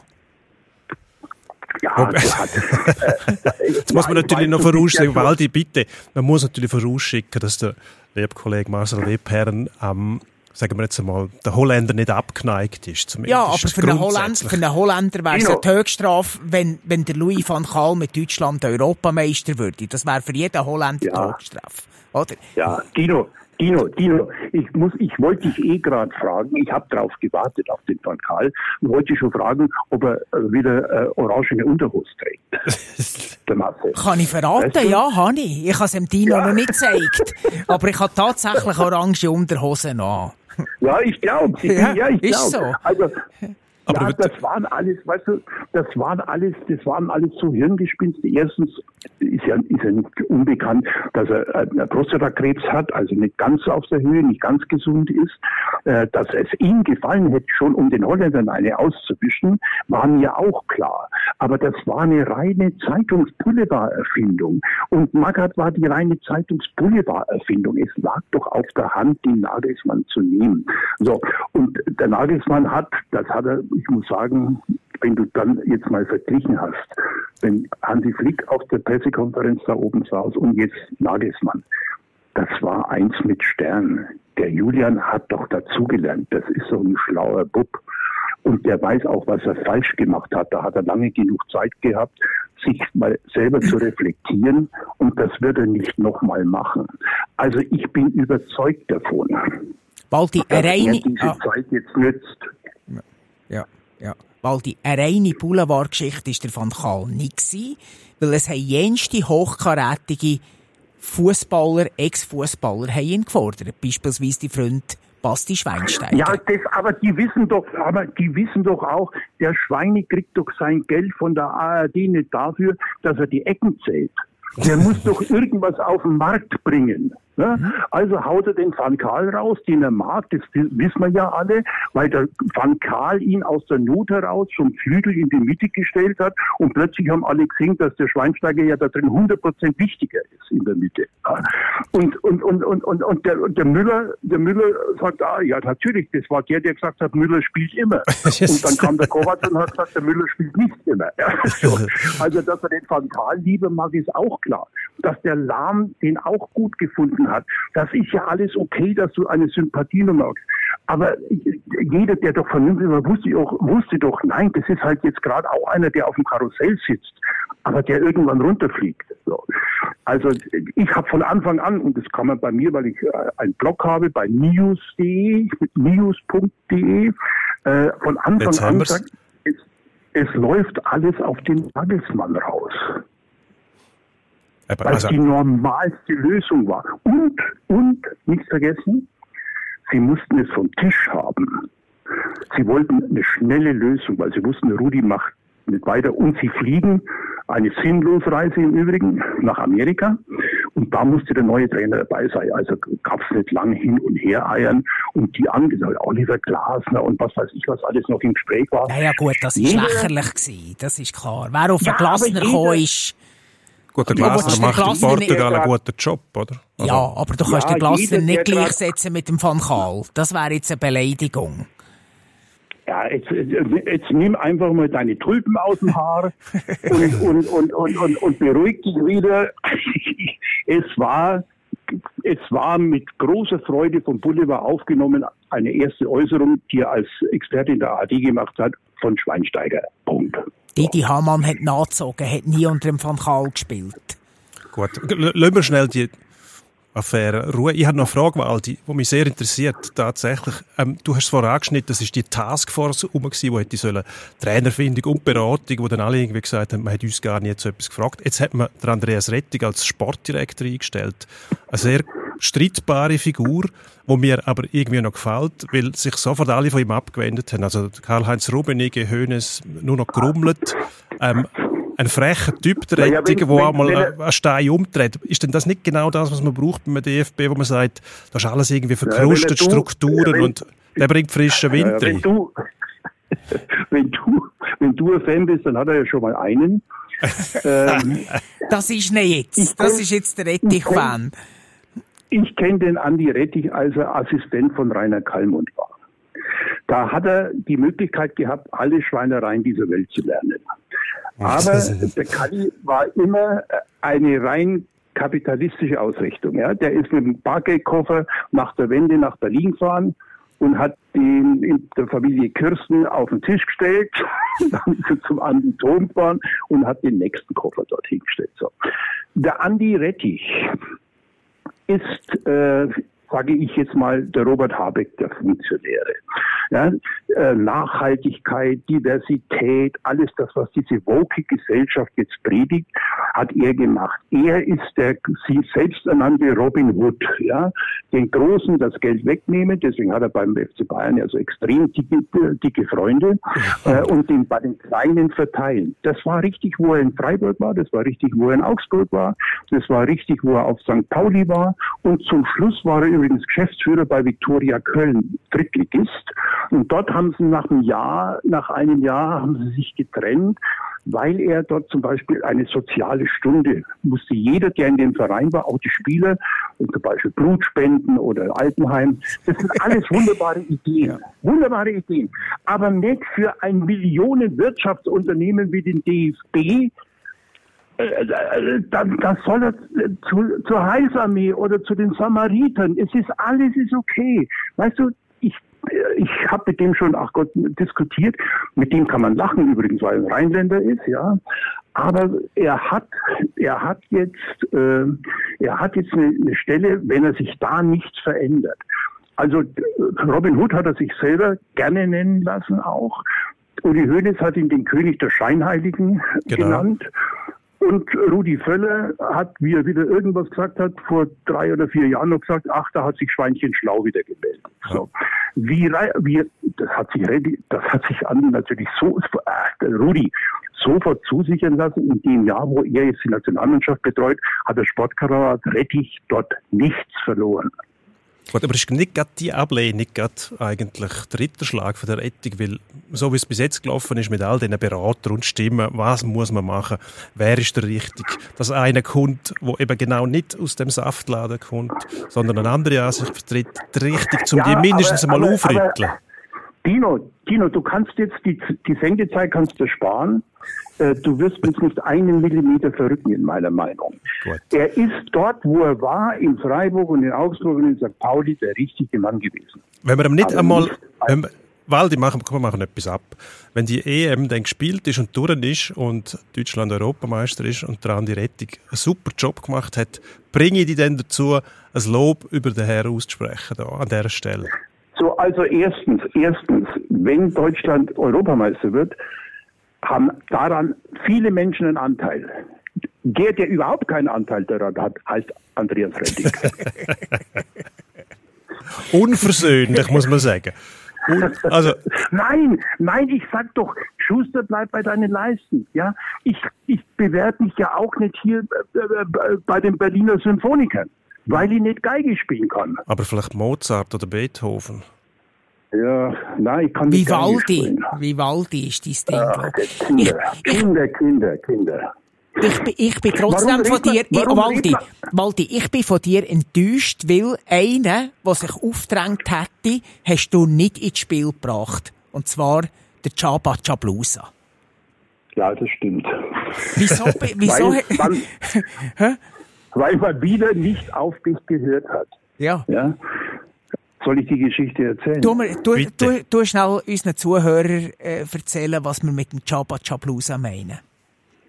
C: Ja, Jetzt muss man natürlich noch vorausschicken, Waldi, bitte, man muss natürlich vorausschicken, dass der liebe Kollege Marcel Webherren am sagen wir jetzt einmal, der Holländer nicht abgeneigt ist. Zumindest
E: Ja, aber für einen, Holländer,
C: grundsätzlich.
E: für einen Holländer wäre es eine Höchststrafe, wenn, wenn der Louis van Gaal mit Deutschland Europameister würde. Das wäre für jeden Holländer
D: Ja.
E: eine Höchststrafe. Oder?
D: Ja, Dino, Dino, Dino, ich muss, ich wollte dich eh gerade fragen, ich habe drauf gewartet auf den Van Gaal und wollte schon fragen, ob er äh, wieder äh, orangene Unterhose trägt. Der Marcel.
E: Kann ich verraten?
D: Weißt du?
E: Ja, habe ich. Ich habe es dem Dino noch nicht gezeigt. Aber ich habe tatsächlich orange Unterhosen an.
D: Ja, ich glaube,
E: Ja,
D: ja, ich
E: ist
D: glaube.
E: so.
D: Also,
C: Aber
D: ja, das waren alles, weißt du, das waren alles, das waren alles so Hirngespinste. Erstens ist ja, ist ja nicht unbekannt, dass er äh, Prostatakrebs hat, also nicht ganz auf der Höhe, nicht ganz gesund ist. Äh, dass es ihm gefallen hätte, schon um den Holländern eine auszuwischen, war mir auch klar. Aber das war eine reine Zeitungs-Boulevard-Erfindung. Und Magath war die reine Zeitungs-Boulevard-Erfindung. Es lag doch auf der Hand, den Nagelsmann zu nehmen. So. Und der Nagelsmann hat, das hat er, ich muss sagen, wenn du dann jetzt mal verglichen hast, wenn Hansi Flick auf der Pressekonferenz da oben saß und jetzt Nagelsmann, das war eins mit Stern. Der Julian hat doch dazugelernt. Das ist so ein schlauer Bub. Und der weiß auch, was er falsch gemacht hat. Da hat er lange genug Zeit gehabt, sich mal selber zu reflektieren. Und das wird er nicht nochmal machen. Also ich bin überzeugt davon,
E: Waldi,
D: dass
E: eine
D: er
E: reine,
D: diese
E: ah,
D: Zeit jetzt nützt.
E: Ja, ja. Waldi, eine reine Boulevardgeschichte ist der Van Gaal nicht gewesen, weil es haben jenste hochkarätige Fußballer, Ex-Fußballer haben ihn gefordert. Beispielsweise die Freund Basti Schweinsteiger.
D: Ja, das, aber die wissen doch, aber die wissen doch auch, der Schweine kriegt doch sein Geld von der ARD nicht dafür, dass er die Ecken zählt. Der muss doch irgendwas auf den Markt bringen. Ne? Also haut er den Van Gaal raus, den er mag, das wissen wir ja alle, weil der Van Gaal ihn aus der Not heraus zum Flügel in die Mitte gestellt hat und plötzlich haben alle gesehen, dass der Schweinsteiger ja da drin 100% wichtiger ist in der Mitte. Und, und, und, und, und, und, der, und der Müller, der Müller sagt, ah, ja, natürlich, das war der, der gesagt hat, Müller spielt immer. Und dann kam der Kovac und hat gesagt, der Müller spielt nicht immer. Also, dass er den Van Gaal lieber mag, ist auch klar. Dass der Lahm den auch gut gefunden hat, das ist ja alles okay, dass du eine Sympathie nur magst. Aber jeder, der doch vernünftig war, wusste, auch, wusste doch, nein, das ist halt jetzt gerade auch einer, der auf dem Karussell sitzt, aber der irgendwann runterfliegt. So. Also ich habe von Anfang an, und das kann man bei mir, weil ich äh, einen Blog habe, bei news.de, news.de, äh, von Anfang an gesagt, es, es läuft alles auf den Nagelsmann raus
C: Eben,
D: weil
C: also,
D: es die normalste Lösung war. Und, und, nicht vergessen, sie mussten es vom Tisch haben. Sie wollten eine schnelle Lösung, weil sie wussten, Rudi macht nicht weiter und sie fliegen, eine Sinnlosreise im Übrigen, nach Amerika. Und da musste der neue Trainer dabei sein. Also gab es nicht lang hin und her eiern. Und die angesagt, Oliver Glasner und was weiß ich, was alles noch im Gespräch war.
E: Naja gut, das war
D: Jeder-
E: lächerlich. Gewesen, das ist klar. Wer auf
D: Ja,
E: den Glasner
D: aber
E: gekommen
D: jeder-
E: ist...
C: gut, der Glasner
E: du
C: macht
E: den
C: in Portugal einen guten Job, oder? Also,
E: ja, aber du kannst
D: Ja,
E: den Glasner nicht gleichsetzen mit dem Van Gaal. Das wäre jetzt eine Beleidigung.
D: Ja, jetzt, jetzt nimm einfach mal deine Tulpen aus dem Haar und, und, und, und, und, und beruhig dich wieder. Es war, es war mit großer Freude vom Boulevard aufgenommen, eine erste Äußerung, die er als Experte in der AD gemacht hat, von Schweinsteiger. Punkt.
E: Didi Hamann hat nachgezogen, hat nie unter dem Van Gaal gespielt.
C: Gut, lassen wir schnell die Affäre Ruhe. Ich habe noch eine Frage, Waldi, die mich sehr interessiert. Tatsächlich, ähm, du hast es vorher angeschnitten, das ist die Taskforce rum, die hätte sollen Trainerfindung und Beratung, wo dann alle irgendwie gesagt haben, man hat uns gar nicht so etwas gefragt. Jetzt hat man Andreas Rettig als Sportdirektor eingestellt. Eine sehr streitbare Figur, wo mir aber irgendwie noch gefällt, weil sich sofort alle von ihm abgewendet haben. Also Karl-Heinz Rummenigge, Hoeneß, nur noch gerummelt. Ähm, ein frecher Typ, der
D: Ja, ja, wenn-
C: der äh,
D: er-
C: einen Stein umdreht. Ist denn das nicht genau das, was man braucht beim DFB, wo man sagt, das ist alles irgendwie verkrustet,
D: er du-
C: Strukturen
D: wenn-
C: und der bringt frischen Wind
D: Ja, wenn
C: rein?
D: du, wenn du, wenn du ein Fan bist, dann hat er ja schon mal einen. ähm,
E: Das ist nicht jetzt. Das ist jetzt der Rettich-Fan.
D: Ich kenne den Andi Rettich, als er Assistent von Rainer Kallmund war. Da hat er die Möglichkeit gehabt, alle Schweinereien dieser Welt zu lernen. Aber der Kalli war immer eine rein kapitalistische Ausrichtung. Ja. Der ist mit dem Bargeldkoffer nach der Wende nach Berlin gefahren und hat den in der Familie Kirsten auf den Tisch gestellt. Dann ist er zum Andi Thom gefahren und hat den nächsten Koffer dorthin gestellt. So. Der Andi Rettich ist, äh, sage ich jetzt mal, der Robert Habeck der Funktionäre. Ja, äh, Nachhaltigkeit, Diversität, alles das, was diese woke Gesellschaft jetzt predigt, hat er gemacht. Er ist der sie selbst ernannte Robin Hood, ja, den Großen das Geld wegnehmen, deswegen hat er beim FC Bayern ja so extrem dicke, dicke Freunde äh, und den bei den Kleinen verteilen. Das war richtig, wo er in Freiburg war, das war richtig, wo er in Augsburg war, das war richtig, wo er auf St. Pauli war und zum Schluss war er übrigens Geschäftsführer bei Viktoria Köln, Drittligist und dort haben sie nach einem Jahr, nach einem Jahr haben sie sich getrennt, weil er dort zum Beispiel eine soziale Stunde musste jeder, der in dem Verein war, auch die Spieler, zum Beispiel Blutspenden oder Altenheim, das sind alles wunderbare Ideen, wunderbare Ideen, aber nicht für ein Millionenwirtschaftsunternehmen wie den DFB, dann, dann soll er zu, zur Heilsarmee oder zu den Samaritern. Es ist alles ist okay. Weißt du, ich ich habe mit dem schon, ach Gott, diskutiert. Mit dem kann man lachen übrigens, weil er ein Rheinländer ist, ja. Aber er hat, er hat jetzt, äh, er hat jetzt eine, eine Stelle, wenn er sich da nichts verändert. Also Robin Hood hat er sich selber gerne nennen lassen auch. Uli Hoeneß hat ihn den König der Scheinheiligen genau. genannt. Und Rudi Völler hat, wie er wieder irgendwas gesagt hat, vor drei oder vier Jahren noch gesagt, ach, da hat sich Schweinchen schlau wieder gemeldet. So. Wie, wie, das hat sich, das hat sich Andi natürlich so, äh, Rudi, sofort zusichern lassen. In dem Jahr, wo er jetzt die Nationalmannschaft betreut, hat der Sportkamerad Rettich dort nichts verloren.
C: Gut, aber ist nicht gerade die Ablehnung gerade eigentlich der Ritterschlag von der Ethik, weil so wie es bis jetzt gelaufen ist mit all diesen Beratern und Stimmen, was muss man machen, wer ist der richtig, dass einer kommt, wo eben genau nicht aus dem Saftladen kommt, sondern eine andere Ansicht vertritt, der richtig, um ja, die mindestens aber, einmal aufrütteln.
D: Dino, Dino, du kannst jetzt die, die Sendezeit kannst du sparen. Äh, du wirst uns nicht einen Millimeter verrücken, in meiner Meinung. Gut. Er ist dort, wo er war, in Freiburg und in Augsburg und in St. Pauli, der richtige Mann gewesen.
C: Wenn wir ihm nicht Aber einmal, nicht wenn wir, Waldi, machen, komm, wir machen etwas ab. Wenn die EM dann gespielt ist und durch ist und Deutschland Europameister ist und der Andi Rettig einen super Job gemacht hat, bringe ich die dann dazu, ein Lob über den Herrn auszusprechen, da, an dieser Stelle?
D: So, also erstens, erstens, wenn Deutschland Europameister wird, haben daran viele Menschen einen Anteil. Der, der überhaupt keinen Anteil daran hat, heißt Andreas Rettig.
C: Unversöhnlich, muss man sagen.
D: Also. Nein, nein, ich sag doch, Schuster, bleib bei deinen Leisten. Ja, ich, ich bewerbe mich ja auch nicht hier äh, äh, bei den Berliner Symphonikern, weil ich nicht Geige spielen kann.
C: Aber vielleicht Mozart oder Beethoven.
D: Ja, nein, ich kann
E: nicht Vivaldi, Vivaldi ist dein Ding.
D: Ach, Kinder, ich, Kinder, Kinder, Kinder.
E: Ich bin, ich bin trotzdem von dir, ich, Waldi, Waldi, ich bin von dir enttäuscht, weil einer, der sich aufgedrängt hätte, hast du nicht ins Spiel gebracht. Und zwar der Chaba Chablusa.
D: Ja, das stimmt.
E: Wieso? wieso?
D: Weil, man, weil man wieder nicht auf dich gehört hat.
E: Ja.
D: ja? Soll ich die Geschichte erzählen?
E: Du, du, du, du schnell unseren Zuhörern äh, erzählen, was wir mit dem Chaba Chablusa meinen.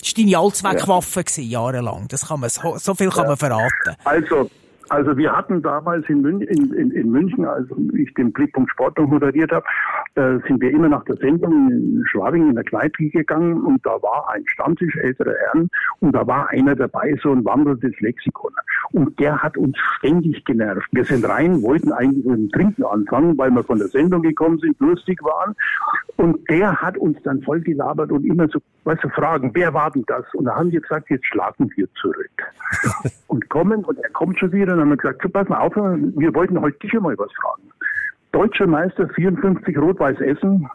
E: Das war deine Allzweckwaffe, ja. jahrelang. Das kann man, so, so viel kann ja. man verraten.
D: Also, also wir hatten damals in, Mün in, in, in München, als ich den Blickpunkt Sport noch moderiert habe, äh, sind wir immer nach der Sendung in Schwabing in der Kneipe gegangen und da war ein Stammtisch älterer Herren und da war einer dabei, so ein wandelndes Lexikon. Und der hat uns ständig genervt. Wir sind rein, wollten eigentlich mit dem Trinken anfangen, weil wir von der Sendung gekommen sind, lustig waren. Und der hat uns dann voll gelabert und immer so, weißt du, fragen, wer war denn das? Und da haben wir gesagt, jetzt schlagen wir zurück. und kommen, und er kommt schon wieder, und haben wir gesagt, so, pass mal auf, wir wollten heute dich mal was fragen. Deutscher Meister 54 Rot-Weiß Essen,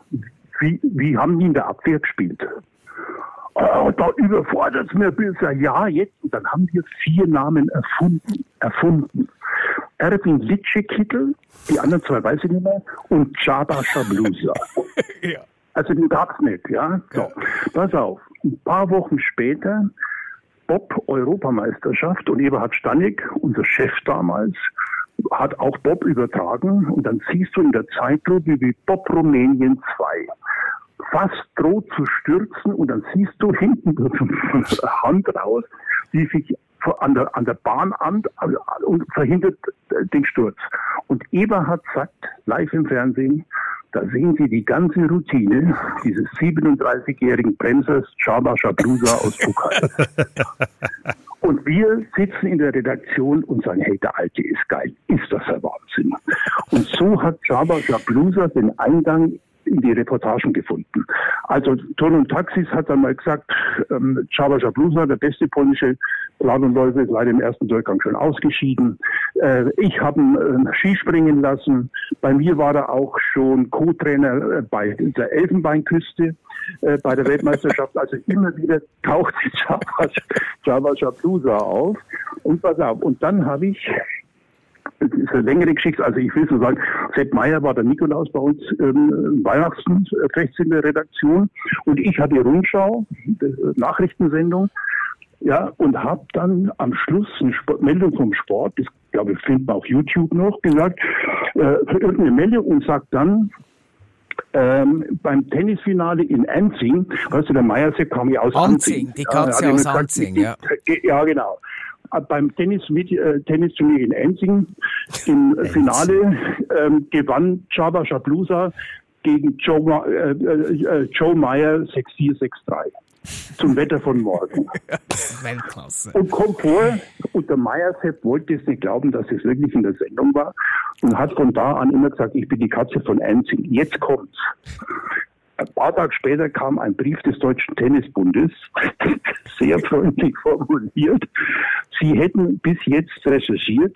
D: wie, wie haben die in der Abwehr gespielt? Oh, da überfordert es mir bisher. Ja, jetzt. Und dann haben wir vier Namen erfunden. erfunden. Erwin Litschekittel, die anderen zwei weiß ich nicht mehr, und Chaba Shablusa. ja. Also den gab's nicht, ja. So, ja. pass auf. Ein paar Wochen später Bob Europameisterschaft und Eberhard Stanik, unser Chef damals, hat auch Bob übertragen und dann siehst du in der Zeitlupe wie Bob Rumänien 2 fast droht zu stürzen und dann siehst du hinten von der Hand raus, wie sich an der, an der Bahn an und verhindert den Sturz. Und Eberhard sagt live im Fernsehen, da sehen Sie die ganze Routine dieses 37-jährigen Bremsers Chaba Shablusa aus Bukarest. Und wir sitzen in der Redaktion und sagen, hey, der Alte ist geil. Ist das ein Wahnsinn? Und so hat Chaba Shablusa den Eingang in die Reportagen gefunden. Also Ton und Taxis hat dann mal gesagt, ähm, Csaba Jablusa, der beste polnische Plan und Läufer, ist leider im ersten Durchgang schon ausgeschieden. Äh, ich habe ihn äh, Skispringen lassen. Bei mir war er auch schon Co-Trainer äh, bei der Elfenbeinküste äh, bei der Weltmeisterschaft. Also immer wieder taucht Csaba Jablusa auf. Und pass auf, und dann habe ich das ist eine längere Geschichte. Also ich will so sagen, Sepp Meyer war der Nikolaus bei uns ähm, Weihnachtsfechts in der Redaktion und ich hatte Rundschau, Nachrichtensendung, ja, und habe dann am Schluss eine Sport Meldung vom Sport, das glaube ich findet man auf YouTube noch, gesagt, äh, irgendeine Meldung und sagt dann, ähm, beim Tennisfinale in Anzing, weißt du, der Meiersepp kam ja aus Anzing.
E: Anzing, die kam ja, aus Anzing, ja.
D: Ja, genau beim Tennis äh, Tennisturnier in Enzing im Finale ähm, gewann Chaba Shablusa gegen Joe, äh, äh, Joe Meyer 6-4, 6-3 zum Wetter von morgen.
E: Weltklasse.
D: Und kommt vor, und der Meiersepp wollte es nicht glauben, dass es wirklich in der Sendung war und hat von da an immer gesagt, ich bin die Katze von Enzing. Jetzt kommt's. Ein paar Tage später kam ein Brief des Deutschen Tennisbundes, sehr freundlich formuliert. Sie hätten bis jetzt recherchiert,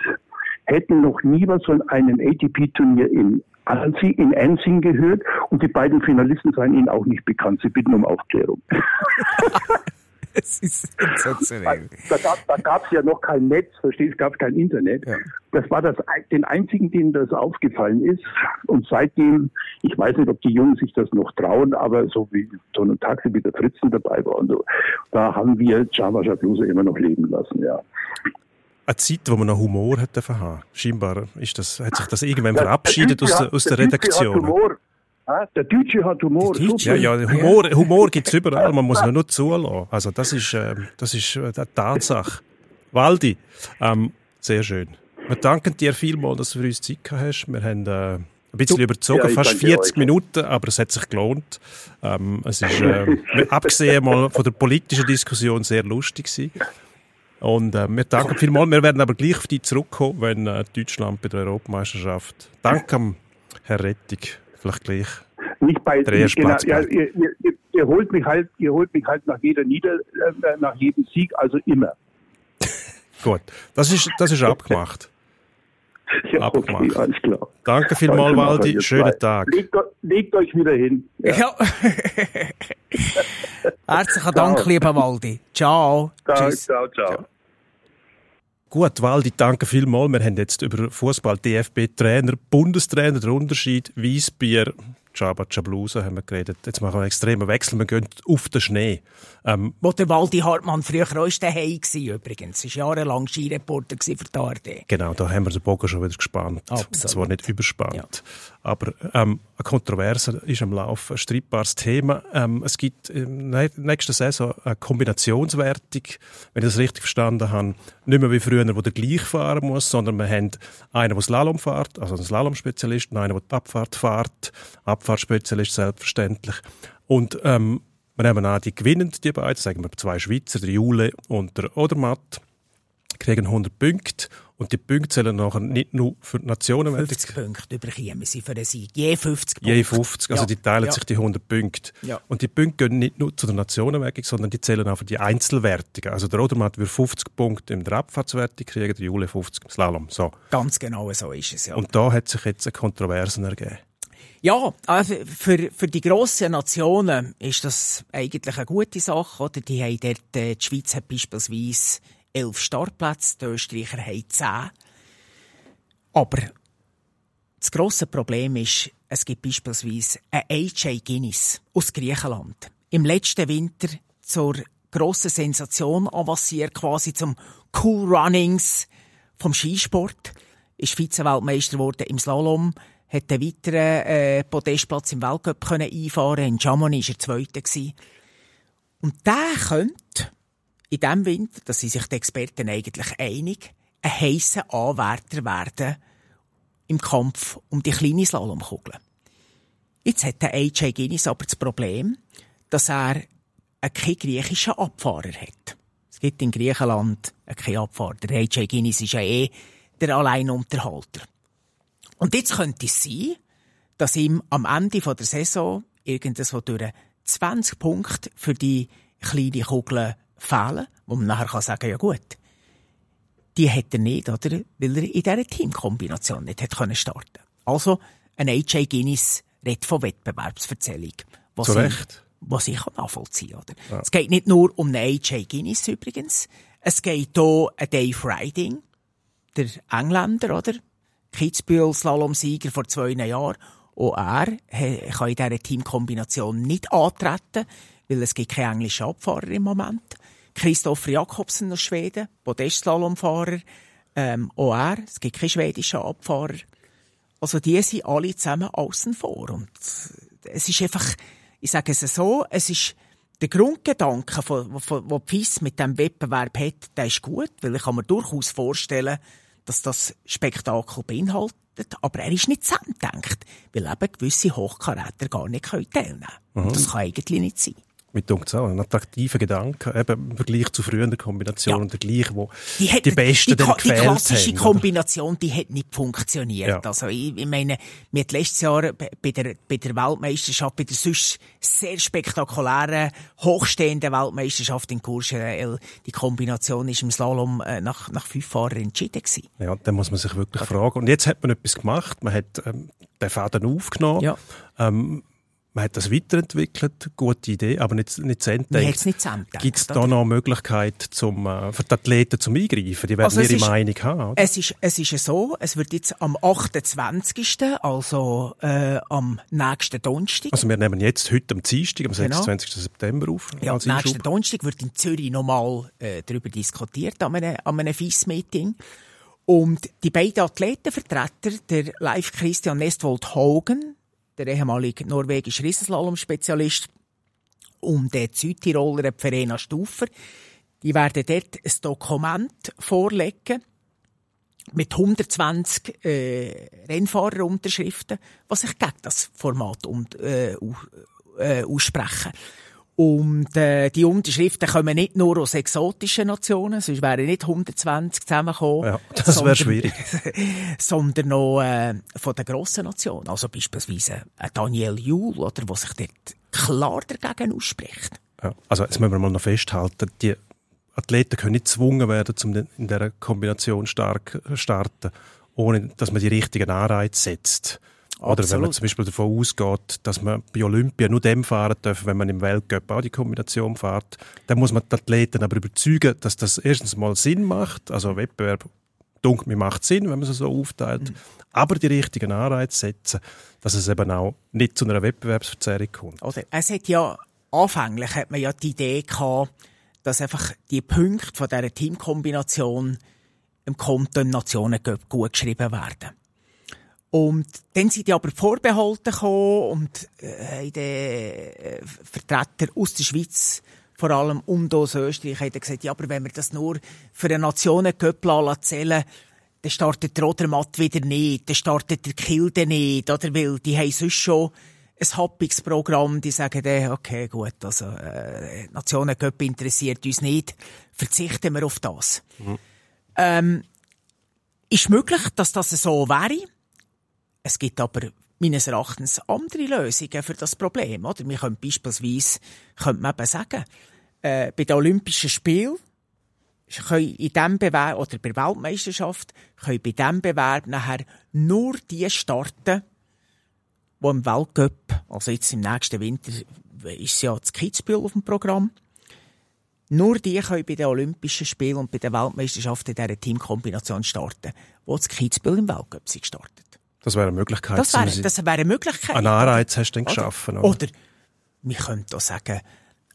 D: hätten noch nie was von einem ATP-Turnier in Anzing, in Enzing gehört und die beiden Finalisten seien ihnen auch nicht bekannt. Sie bitten um Aufklärung.
E: Das ist sensationell.
D: Da gab es ja noch kein Netz, verstehst du, gab es kein Internet. Ja. Das war das, den einzigen, denen das aufgefallen ist. Und seitdem, ich weiß nicht, ob die Jungen sich das noch trauen, aber so wie so ein Taxi wie der Fritzen dabei war und so, da haben wir Java Bluse immer noch leben lassen, ja.
C: Eine Zeit, wo man noch Humor hätte haben. Scheinbar ist das, hat sich das irgendwann ja, verabschiedet aus, der, aus der, der Redaktion. Humor.
D: Der Deutsche hat Humor.
C: Deutsche, ja, ja, Humor, Humor gibt es überall, man muss ihn nur zulassen. Also das ist, äh, das ist äh, eine Tatsache. Waldi, ähm, sehr schön. Wir danken dir vielmals, dass du für uns Zeit gehabt hast. Wir haben äh, ein bisschen überzogen, ja, fast 40 Minuten, aber es hat sich gelohnt. Ähm, es ist, äh, abgesehen mal von der politischen Diskussion, sehr lustig gewesen. Und äh, wir danken vielmals. Wir werden aber gleich auf dich zurückkommen, wenn äh, Deutschland bei der Europameisterschaft. Danke, Herr Rettig vielleicht gleich.
D: Nicht bei genau, ja, ihr, ihr, ihr, holt mich halt, ihr holt mich halt nach jeder Nieder, äh, nach jedem Sieg, also immer.
C: Gut, das ist, das ist abgemacht.
D: Ja, abgemacht. Okay, alles klar.
C: Danke vielmals, Waldi. Schönen Tag.
D: Legt, legt, euch wieder hin.
E: Ja. ja. Herzlichen Dank, lieber Waldi. Ciao.
D: ciao Tschüss. Ciao, ciao. ciao.
C: Gut, Waldi, danke vielmals. Wir haben jetzt über Fußball, DFB-Trainer, Bundestrainer, der Unterschied, Weißbier, Chaba Chablusa haben wir geredet. Jetzt machen wir einen extremen Wechsel. Wir gehen auf den Schnee.
E: Ähm, Wo der Waldi Hartmann früher auch daheim war, übrigens. Er war jahrelang Skireporter für die ARD.
C: Genau, da haben wir den Bogen schon wieder gespannt. Absolut. Zwar nicht überspannt. Ja. Aber ähm, eine Kontroverse ist am Laufen, ein streitbares Thema. Ähm, es gibt in der nächsten Saison eine Kombinationswertung, wenn ich das richtig verstanden habe. Nicht mehr wie früher, wo der gleich fahren muss, sondern wir haben einen, der Slalom fährt, also einen Slalom-Spezialist, einen, der die Abfahrt fährt, Abfahrtsspezialist selbstverständlich. Und ähm, wir nehmen an, die gewinnen, die beiden, sagen wir zwei Schweizer, der Jule und der Odermatt, kriegen 100 Punkte und die Punkte zählen nachher nicht nur für die Nationen.
E: 50 Punkte überkommen sie für den Sieg. Je 50 Punkte.
C: Je 50, also ja. die teilen ja. sich die 100 Punkte. Ja. Und die Punkte gehen nicht nur zu der Nationenwertung, sondern die zählen auch für die Einzelwertungen. Also der Odermatt wird 50 Punkte in der Abfahrtswertung kriegen, der Jule 50 im Slalom. So.
E: Ganz genau so ist es, ja.
C: Und da hat sich jetzt eine Kontroversen ergeben.
E: Ja, also für, für die grossen Nationen ist das eigentlich eine gute Sache. Oder? Die, haben dort, äh, die Schweiz hat beispielsweise elf Startplätze, die Österreicher haben zehn. Aber das grosse Problem ist, es gibt beispielsweise einen AJ Guinness aus Griechenland. Im letzten Winter zur grossen Sensation avanciert, quasi zum Cool Runnings vom Skisport ist Vize-Weltmeister geworden im Slalom, hat einen weiteren äh, Podestplatz im Weltcup können einfahren. In Chamonix war er Zweiter. Gewesen. Und der könnte in diesem Winter, da sind sich die Experten eigentlich einig, ein heisser Anwärter werden im Kampf um die kleine Slalomkugel. Jetzt hat der AJ Guinness aber das Problem, dass er keinen griechischen Abfahrer hat. Es gibt in Griechenland keinen Abfahrer. Der AJ Guinness ist ja eh der Alleinunterhalter. Und jetzt könnte es sein, dass ihm am Ende der Saison irgendwas durch 20 Punkte für die kleine Kugel fehlen, wo man nachher kann sagen, ja gut, die hat er nicht, oder? Weil er in dieser Teamkombination nicht hat können starten. Also, ein AJ Guinness redet von Wettbewerbsverzählung. Was
C: Zu
E: ich-. Was ich kann nachvollziehen oder? Es geht nicht nur um einen AJ Guinness übrigens. Es geht auch um Dave Riding, der Engländer, oder? Kitzbühel Slalom-Sieger vor zwei Jahren. Auch er kann in dieser Teamkombination nicht antreten, weil es gibt keine englischen Abfahrer im Moment. Christopher Jakobsen aus Schweden, Podest-Slalomfahrer. Ähm, auch er, es gibt keine schwedischen Abfahrer. Also die sind alle zusammen außen vor. Und es ist einfach, ich sage es so, es ist der Grundgedanke, von, von, wo FIS mit dem Wettbewerb hat, der ist gut, weil ich kann mir durchaus vorstellen, dass das Spektakel beinhaltet, aber er ist nicht zusammengedacht, weil eben gewisse Hochkaräter gar nicht teilnehmen können. Das kann eigentlich nicht sein.
C: Mit uns auch. Ein attraktiver Gedanke, eben im Vergleich zu früheren Kombinationen,
E: Ja.
C: der gleiche, wo
E: Die, hat,
C: die Besten
E: die, die
C: gefehlt
E: klassische
C: haben. oder?
E: Kombination, die hat nicht funktioniert.
C: Ja.
E: Also ich, ich meine, wir hatten letztes Jahr bei bei der, bei der Weltmeisterschaft, bei der sonst sehr spektakulären, hochstehenden Weltmeisterschaft in Courchevel, die Kombination ist im Slalom äh, nach, nach fünf Fahrern entschieden gewesen.
C: Ja, da muss man sich wirklich fragen. Und jetzt hat man etwas gemacht. Man hat ähm, den Faden aufgenommen.
E: Ja.
C: Ähm, man hat das weiterentwickelt. Gute Idee, aber nicht, nicht zu Ende gedacht. Gibt es da
E: oder?
C: noch Möglichkeit zum, äh, für die Athleten zum Eingreifen? Die werden
E: Also
C: ihre
E: ist-
C: Meinung haben. Oder?
E: Es ist, es ist so, es wird jetzt am 28., also äh, am nächsten Donnerstag,
C: Also wir nehmen jetzt heute am Dienstag, am
E: Genau.
C: 26. September auf.
E: Ja,
C: als
E: nächsten. Donnerstag wird in Zürich nochmal äh, darüber diskutiert, an einem, an einem FIS-Meeting. Und die beiden Athletenvertreter, der Live Christian Nestwold Hogan, der ehemalige norwegische Riesenslalom-Spezialist, und der Südtiroler Verena Stufer, die werden dort ein Dokument vorlegen mit 120 äh, Rennfahrerunterschriften, was sich gegen das Format um, äh, äh, aussprechen. Und äh, die Unterschriften kommen nicht nur aus exotischen Nationen, sonst wären nicht 120 zusammengekommen.
C: Ja, das wäre schwierig.
E: sondern noch äh, von den grossen Nationen. Also beispielsweise ein Daniel Juhl, oder, der sich dort klar dagegen ausspricht.
C: Ja. Also jetzt müssen wir mal noch festhalten, die Athleten können nicht gezwungen werden, um in dieser Kombination stark zu starten, ohne dass man die richtigen Anreize setzt. Oder wenn man
E: Absolut.
C: zum Beispiel davon ausgeht, dass man bei Olympia nur dem fahren darf, wenn man im Weltcup auch die Kombination fährt, dann muss man die Athleten aber überzeugen, dass das erstens mal Sinn macht, also Wettbewerb dunkel, mir macht Sinn, wenn man es so aufteilt, aber die richtigen Anreize setzen, dass es eben auch nicht zu einer Wettbewerbsverzerrung kommt.
E: Oder? Es hat ja, anfänglich hat man ja die Idee gehabt, dass einfach die Punkte von dieser Teamkombination im Konto im Nationencup gut geschrieben werden. Und dann sind die aber Vorbehalte gekommen und äh, die äh, Vertreter aus der Schweiz vor allem und aus Österreich haben gesagt, ja, aber wenn wir das nur für einen Nationencup lassen zählen, dann startet der Rodermatt wieder nicht, dann startet der Kilde nicht, oder? Weil die haben sonst schon ein Happungsprogramm, die sagen dann, okay, gut, also, äh, Nationencup interessiert uns nicht, verzichten wir auf das. Ähm, ist möglich, dass das so wäre. Es gibt aber meines Erachtens andere Lösungen für das Problem. Oder? Wir können beispielsweise könnte man eben sagen, äh, bei den Olympischen Spielen können in diesem Bewerb, oder bei der Weltmeisterschaft, können bei diesem Bewerb nachher nur die starten, die im Weltcup, also jetzt im nächsten Winter, ist ja das Kitzbühel auf dem Programm, nur die können bei den Olympischen Spielen und bei den Weltmeisterschaften in dieser Teamkombination starten, die das Kitzbühel im Weltcup sind gestartet.
C: Das wäre eine Möglichkeit.
E: Das wäre, das wäre eine Möglichkeit.
C: einen Anreiz hast du dann
E: Oder?
C: geschaffen. Oder?
E: Oder wir könnten auch sagen,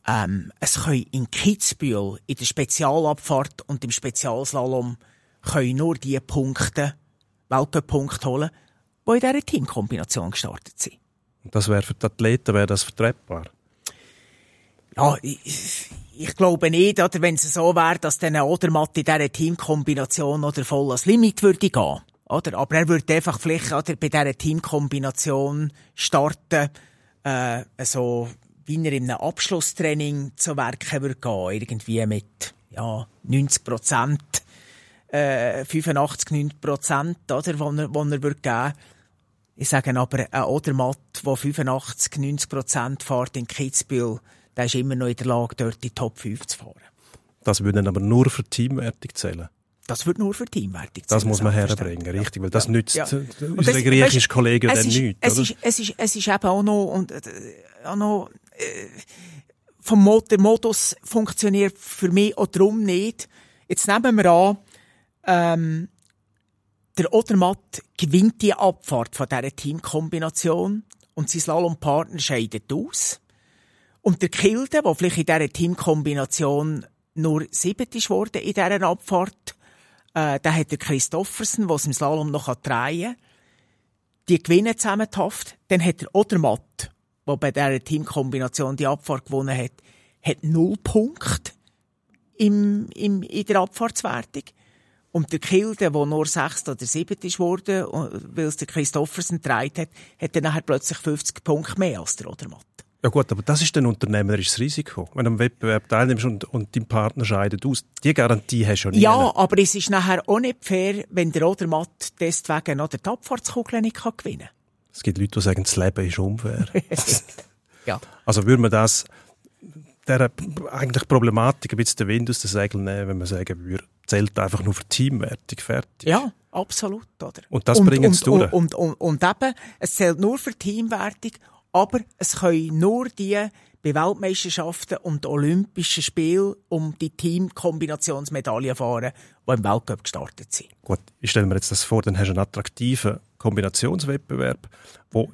E: ähm, es können in Kitzbühel, in der Spezialabfahrt und im Spezialslalom, können nur die Punkte, Weltcup-Punkte holen, die in dieser Teamkombination gestartet sind.
C: Und das wäre für die Athleten wäre das vertretbar.
E: Ja, ich, ich glaube nicht, oder wenn es so wäre, dass dann ein Odermatt in dieser Teamkombination oder voll ans Limit würde gehen. Oder? Aber er würde einfach vielleicht oder, bei dieser Teamkombination starten, äh, so wie er in einem Abschlusstraining zu Werken würde gehen. Irgendwie mit ja, 90 Prozent, äh, 85, 90 Prozent, oder, wo er, wo er würde geben Ich sage aber, ein Odermatt, der 85, 90 Prozent fährt in Kitzbühel, der ist immer noch in der Lage, dort die Top 5 zu fahren.
C: Das würde dann aber nur für Teamwertung zählen.
E: Das wird nur für Teamwertung
C: Das muss man herbringen, richtig, weil das nützt
E: Ja. Und
C: unseren
E: das-
C: griechischen Kollegen
E: es
C: dann
E: ist,
C: nichts,
E: es? Ist, es, ist, es ist eben auch noch, und, äh, auch noch äh, vom Mo der Modus funktioniert für mich auch darum nicht. Jetzt nehmen wir an, ähm, der Odermatt gewinnt die Abfahrt von dieser Teamkombination und sein Slalompartner scheidet aus. Und der Kilde, der vielleicht in dieser Teamkombination nur siebte ist worden in dieser Abfahrt, äh, der hat der Christoffersen, der im Slalom noch drehen kann. Die gewinnen zusammen die Haft. Dann hat der Odermatt, der bei dieser Teamkombination die Abfahrt gewonnen hat, hat null Punkte im, im, in der Abfahrtswertung. Und der Kilde, der nur sechster oder siebter ist worden, weil es der Christoffersen getragen hat, hat dann nachher plötzlich 50 Punkte mehr als der Odermatt.
C: Ja gut, aber das ist ein unternehmerisches Risiko. Wenn du am Wettbewerb teilnimmst und, und dein Partner scheidet aus, die Garantie hast du ja nie.
E: Ja, aber es ist nachher auch nicht fair, wenn der Odermatt deswegen noch die Abfahrtskugel nicht kann gewinnen
C: Es gibt Leute, die sagen, das Leben ist unfair.
E: Ja.
C: also würde man das, der eigentlich Problematik ein bisschen den Wind aus den Segeln nehmen, wenn man sagen würde, zählt einfach nur für Teamwertung, fertig.
E: Ja, absolut, oder?
C: Und das bringen sie
E: und,
C: durch.
E: Und, und, und, und eben, es zählt nur für Teamwertung, aber es können nur die bei Weltmeisterschaften und Olympischen Spielen um die Teamkombinationsmedaillen fahren, die im Weltcup gestartet sind.
C: Gut, ich stelle mir jetzt das vor, dann hast du einen attraktiven Kombinationswettbewerb, wo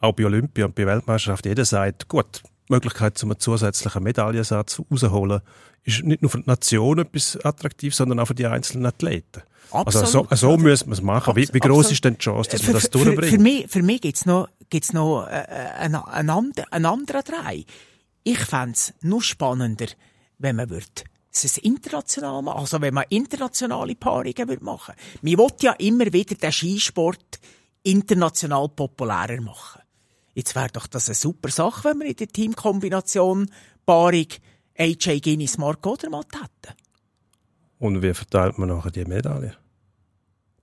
C: auch bei Olympia und bei Weltmeisterschaft jeder sagt, gut, die Möglichkeit zum einen zusätzlichen Medaillensatz rausholen, ist nicht nur für die Nation etwas attraktiv, sondern auch für die einzelnen Athleten. Also so,
E: Absolut.
C: so müssen wir es machen. Wie, wie groß
E: Absolut.
C: ist denn die Chance, dass
E: Für-
C: man das
E: für, für,
C: durchbringt?
E: für mich, für mich gibt's noch, gibt's noch äh, einen, einen, and- einen anderen Drei. Ich fänd's noch spannender, wenn man würd es international machen, also wenn man internationale Paarungen würde machen. Man will ja immer wieder den Skisport international populärer machen. Jetzt wäre doch das eine super Sache, wenn wir in der Teamkombination Paarung AJ Guinness Mark Odermatt hätten.
C: Und wie verteilt man nachher die Medaille?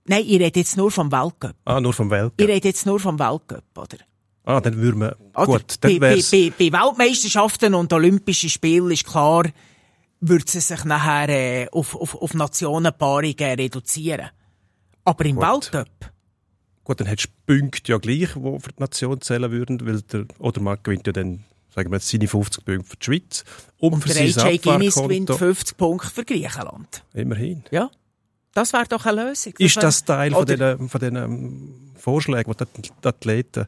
E: Nein, ich rede jetzt nur vom Weltcup.
C: Ah, nur vom
E: Ich
C: Weltcup.
E: rede jetzt nur vom Weltcup, oder?
C: Ah, dann würde man,
E: Oder?
C: gut,
E: bei,
C: dann
E: bei, bei, bei Weltmeisterschaften und Olympischen Spielen ist klar, würde sie sich nachher äh, auf, auf, auf Nationenpaarungen reduzieren. Aber im
C: Gut.
E: Weltcup,
C: gut, dann hättest du Punkte ja gleich, die für die Nation zählen würden, weil der Odermatt gewinnt ja dann, sagen wir jetzt, seine 50 Punkte für die Schweiz. Und,
E: und
C: für
E: der AJ Guinness gewinnt
C: Abfahrkonto-
E: 50 Punkte für Griechenland.
C: Immerhin.
E: Ja, das wäre doch eine Lösung.
C: Ist das Teil von
E: Oder-
C: diesen, von diesen ähm, Vorschlägen, die die Athleten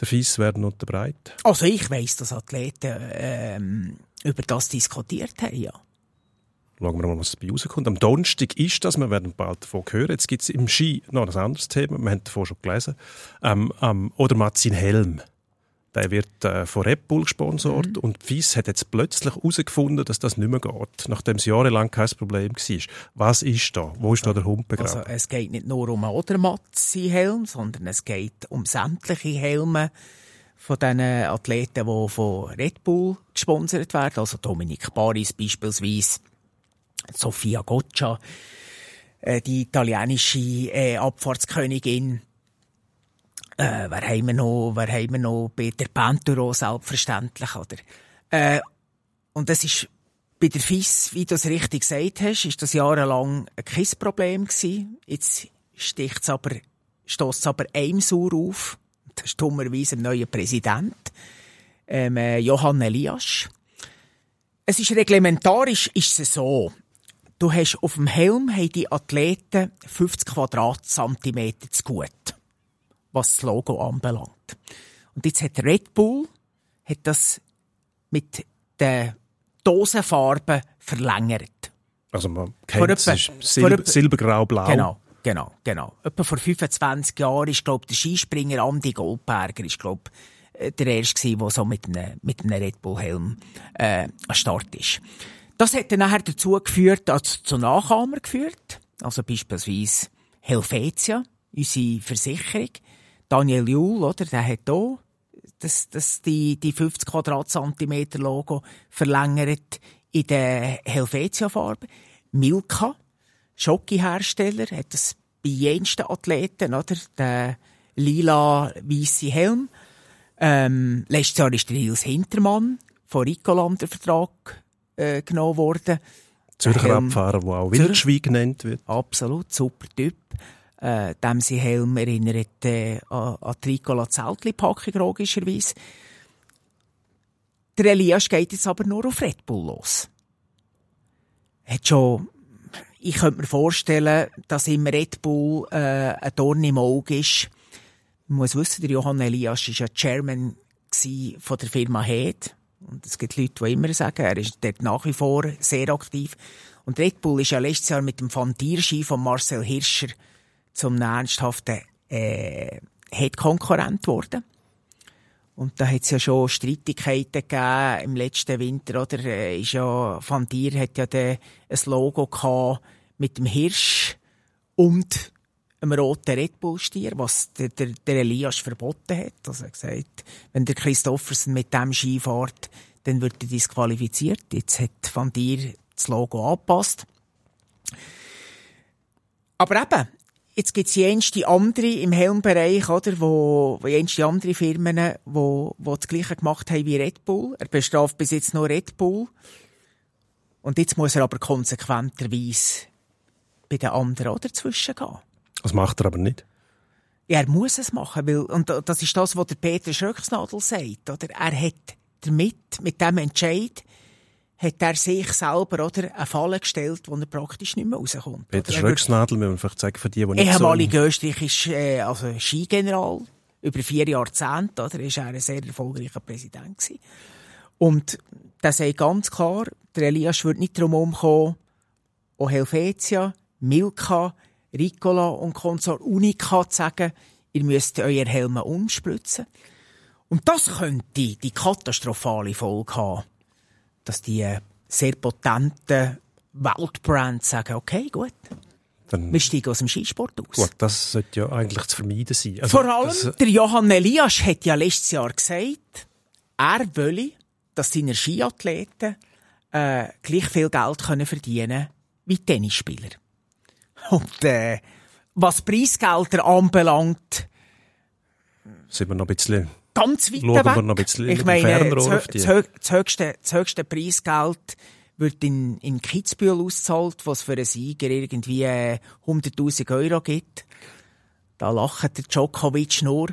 C: der FIS werden unterbreiten?
E: Also ich weiss, dass Athleten ähm, über das diskutiert haben, ja.
C: Schauen wir mal, was bei rauskommt. Am Donnerstag ist das, wir werden bald davon hören. Jetzt gibt es im Ski noch ein anderes Thema, wir haben davon schon gelesen. Ähm, ähm, Odermatt sein Helm. Der wird äh, von Red Bull gesponsert
E: Mhm.
C: und FIS hat jetzt plötzlich herausgefunden, dass das nicht mehr geht, nachdem es jahrelang kein Problem war. Was ist da? Wo ist da der Hund begraben?
E: Also es geht nicht nur um einen Odermatt-Helm, sondern es geht um sämtliche Helme von diesen Athleten, die von Red Bull gesponsert werden. Also Dominik Paris beispielsweise, Sofia Goccia, äh, die italienische äh, Abfahrtskönigin. Äh, wer haben wir noch? Wer haben wir noch? Peter Panturo selbstverständlich, oder? Äh, und das ist bei der FIS, wie du es richtig gesagt hast, ist das jahrelang kein Problem gewesen. Jetzt sticht's aber, stösst aber einem Sauer auf. Das ist dummerweise ein neuer Präsident, ähm, äh, Johann Elias. Es ist reglementarisch, ist es so. Du hast auf dem Helm haben die Athleten 50 Quadratzentimeter zu gut, was das Logo anbelangt. Und jetzt hat Red Bull hat das mit den Dosenfarben verlängert.
C: Also man kennt es, ist
E: etwa-
C: silbergrau-blau.
E: Genau. genau, genau. Etwa vor 25 Jahren ist, glaube der Skispringer Andi Goldberger ist, glaub, äh, der erste der so mit einem, mit einem Red Bull Helm, äh, an Start ist. Das hat dann nachher dazu geführt, also zu Nachahmer geführt. Also beispielsweise Helvetia, unsere Versicherung. Daniel Juhl, oder, der hat hier das, das die, die 50 Quadratzentimeter Logo verlängert in der Helvetia-Farbe. Milka, Schoki-Hersteller, hat das bei jensten Athleten, oder? Der lila-weisse Helm. Ähm, letztes Jahr ist der Nils Hintermann von Ricoland der Vertrag äh, genommen worden.
C: Zürcher
E: Helm-
C: Abfahrer, der auch Wildschwein genannt wird.
E: Absolut, super Typ. Äh, dem sein Helm erinnert äh, an, an die Zeltli-Packung, logischerweise. Der Elias geht jetzt aber nur auf Red Bull los. Hat schon, ich könnte mir vorstellen, dass ihm Red Bull äh, ein Dorn im Auge ist. Man muss wissen, der Johann Elias war ja Chairman von der Firma Head. Und es gibt Leute, die immer sagen, er ist dort nach wie vor sehr aktiv. Und Red Bull ist ja letztes Jahr mit dem Fantierski von Marcel Hirscher zum ernsthaften äh, Head-Konkurrent geworden. Und da hat es ja schon Streitigkeiten gegeben im letzten Winter, oder? Äh, Ist ja, Van Dier hat ja de, ein Logo gehabt mit dem Hirsch und einem roten Red Bull-Stier, was der, der, der Elias verboten hat. Also er hat gesagt, wenn der Christoffersen mit dem Ski fährt, dann wird er disqualifiziert. Jetzt hat Van Dier das Logo angepasst. Aber eben, jetzt gibt's jenste andere im Helmbereich, oder, wo, wo jenste andere Firmen, wo, wo das Gleiche gemacht haben wie Red Bull. Er bestraft bis jetzt nur Red Bull. Und jetzt muss er aber konsequenterweise bei den anderen auch dazwischen gehen.
C: Das macht er aber nicht.
E: Ja, er muss es machen, weil, und das ist das, was der Peter Schröcksnadel sagt, oder? Er hat damit, mit dem Entscheid, hat er sich selber, oder, eine Falle gestellt, wo er praktisch nicht mehr rauskommt.
C: Peter
E: er
C: Schröcksnadel, müssen wir vielleicht sagen, für die, die nicht
E: ehemaliger österreichischer äh, also Skigeneral über vier Jahrzehnte, oder? Ist er ein sehr erfolgreicher Präsident gewesen. Und der sagt ganz klar, der Elias wird nicht drum umkommen, auch Helvetia, Milka, Ricola und Consort Unica zu sagen, ihr müsst euer Helme umspritzen. Und das könnte die katastrophale Folge haben, dass die äh, sehr potenten Weltbrands sagen, okay, gut,
C: Dann,
E: wir steigen aus dem Skisport aus.
C: gut, das sollte ja eigentlich zu vermeiden sein. Also,
E: Vor allem,
C: das-
E: der Johann Elias hat ja letztes Jahr gesagt, er wolle, dass seine Skiathleten äh, gleich viel Geld können verdienen wie Tennisspieler. Und äh, was Preisgelder anbelangt,
C: sind wir noch ein bisschen
E: ganz weit
C: Schauen
E: weg.
C: wir noch ein bisschen
E: ich meine, das,
C: die.
E: das, hö- das, höchste, das höchste Preisgeld wird in, in Kitzbühel ausgezahlt, was für einen Sieger irgendwie äh, 100'000 Euro gibt. Da lacht der Djokovic nur.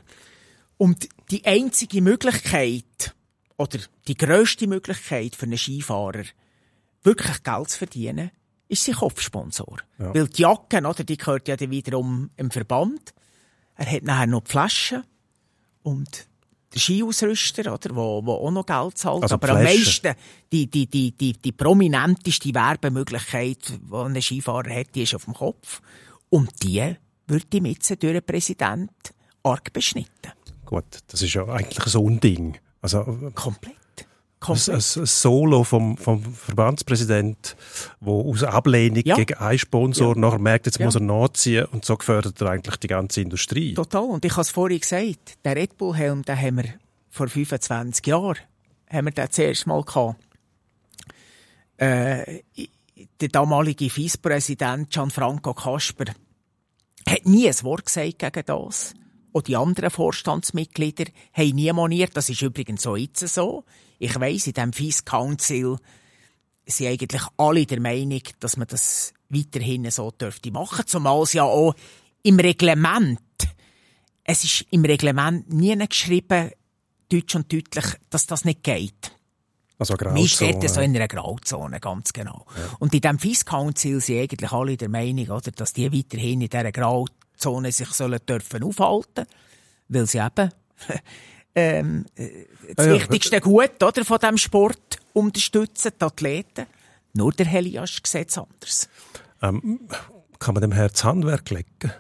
E: Und die einzige Möglichkeit, oder die grösste Möglichkeit für einen Skifahrer, wirklich Geld zu verdienen, ist sein Kopfsponsor.
C: Ja.
E: Weil die Jacke, oder, die gehört ja dann wiederum im Verband. Er hat nachher noch die Flaschen und der Skiausrüster, oder, wo, wo auch noch Geld zahlt.
C: Also
E: Aber am meisten, die, die, die, die, die prominenteste Werbemöglichkeit, die ein Skifahrer hat, die ist auf dem Kopf. Und die wird ihm jetzt durch den Präsident arg beschnitten.
C: gut. Das ist ja eigentlich so ein Ding. Also
E: Komplett.
C: Ein,
E: Komplett.
C: ein Solo vom, vom Verbandspräsident, wo aus Ablehnung
E: Ja.
C: gegen einen Sponsor nachher merkt, jetzt
E: Ja.
C: muss er nachziehen und so gefördert er eigentlich die ganze Industrie.
E: Total. Und ich habe es vorhin gesagt, den Red Bull Helm, den haben wir vor 25 Jahren, haben wir den zuerst mal gehabt. Äh, der damalige Vizepräsident Gianfranco Kasper hat nie ein Wort gesagt gegen das. Und die anderen Vorstandsmitglieder haben nie moniert. Das ist übrigens so jetzt so. Ich weiss, in diesem Vice Council sind eigentlich alle der Meinung, dass man das weiterhin so dürfte machen. Zumal es ja auch im Reglement, es ist im Reglement nie geschrieben, deutsch und deutlich, dass das nicht geht.
C: Also Grauzone.
E: steht so in einer Grauzone, ganz genau. Und in diesem Vice Council sind eigentlich alle der Meinung, oder, dass die weiterhin in dieser Grauzone sich sollen dürfen aufhalten, weil sie eben ähm, äh, das
C: Ja, ja.
E: wichtigste Gut oder, von diesem Sport unterstützen, die Athleten. Nur der Helias sieht es anders.
C: Ähm, kann man dem Herz Handwerk legen?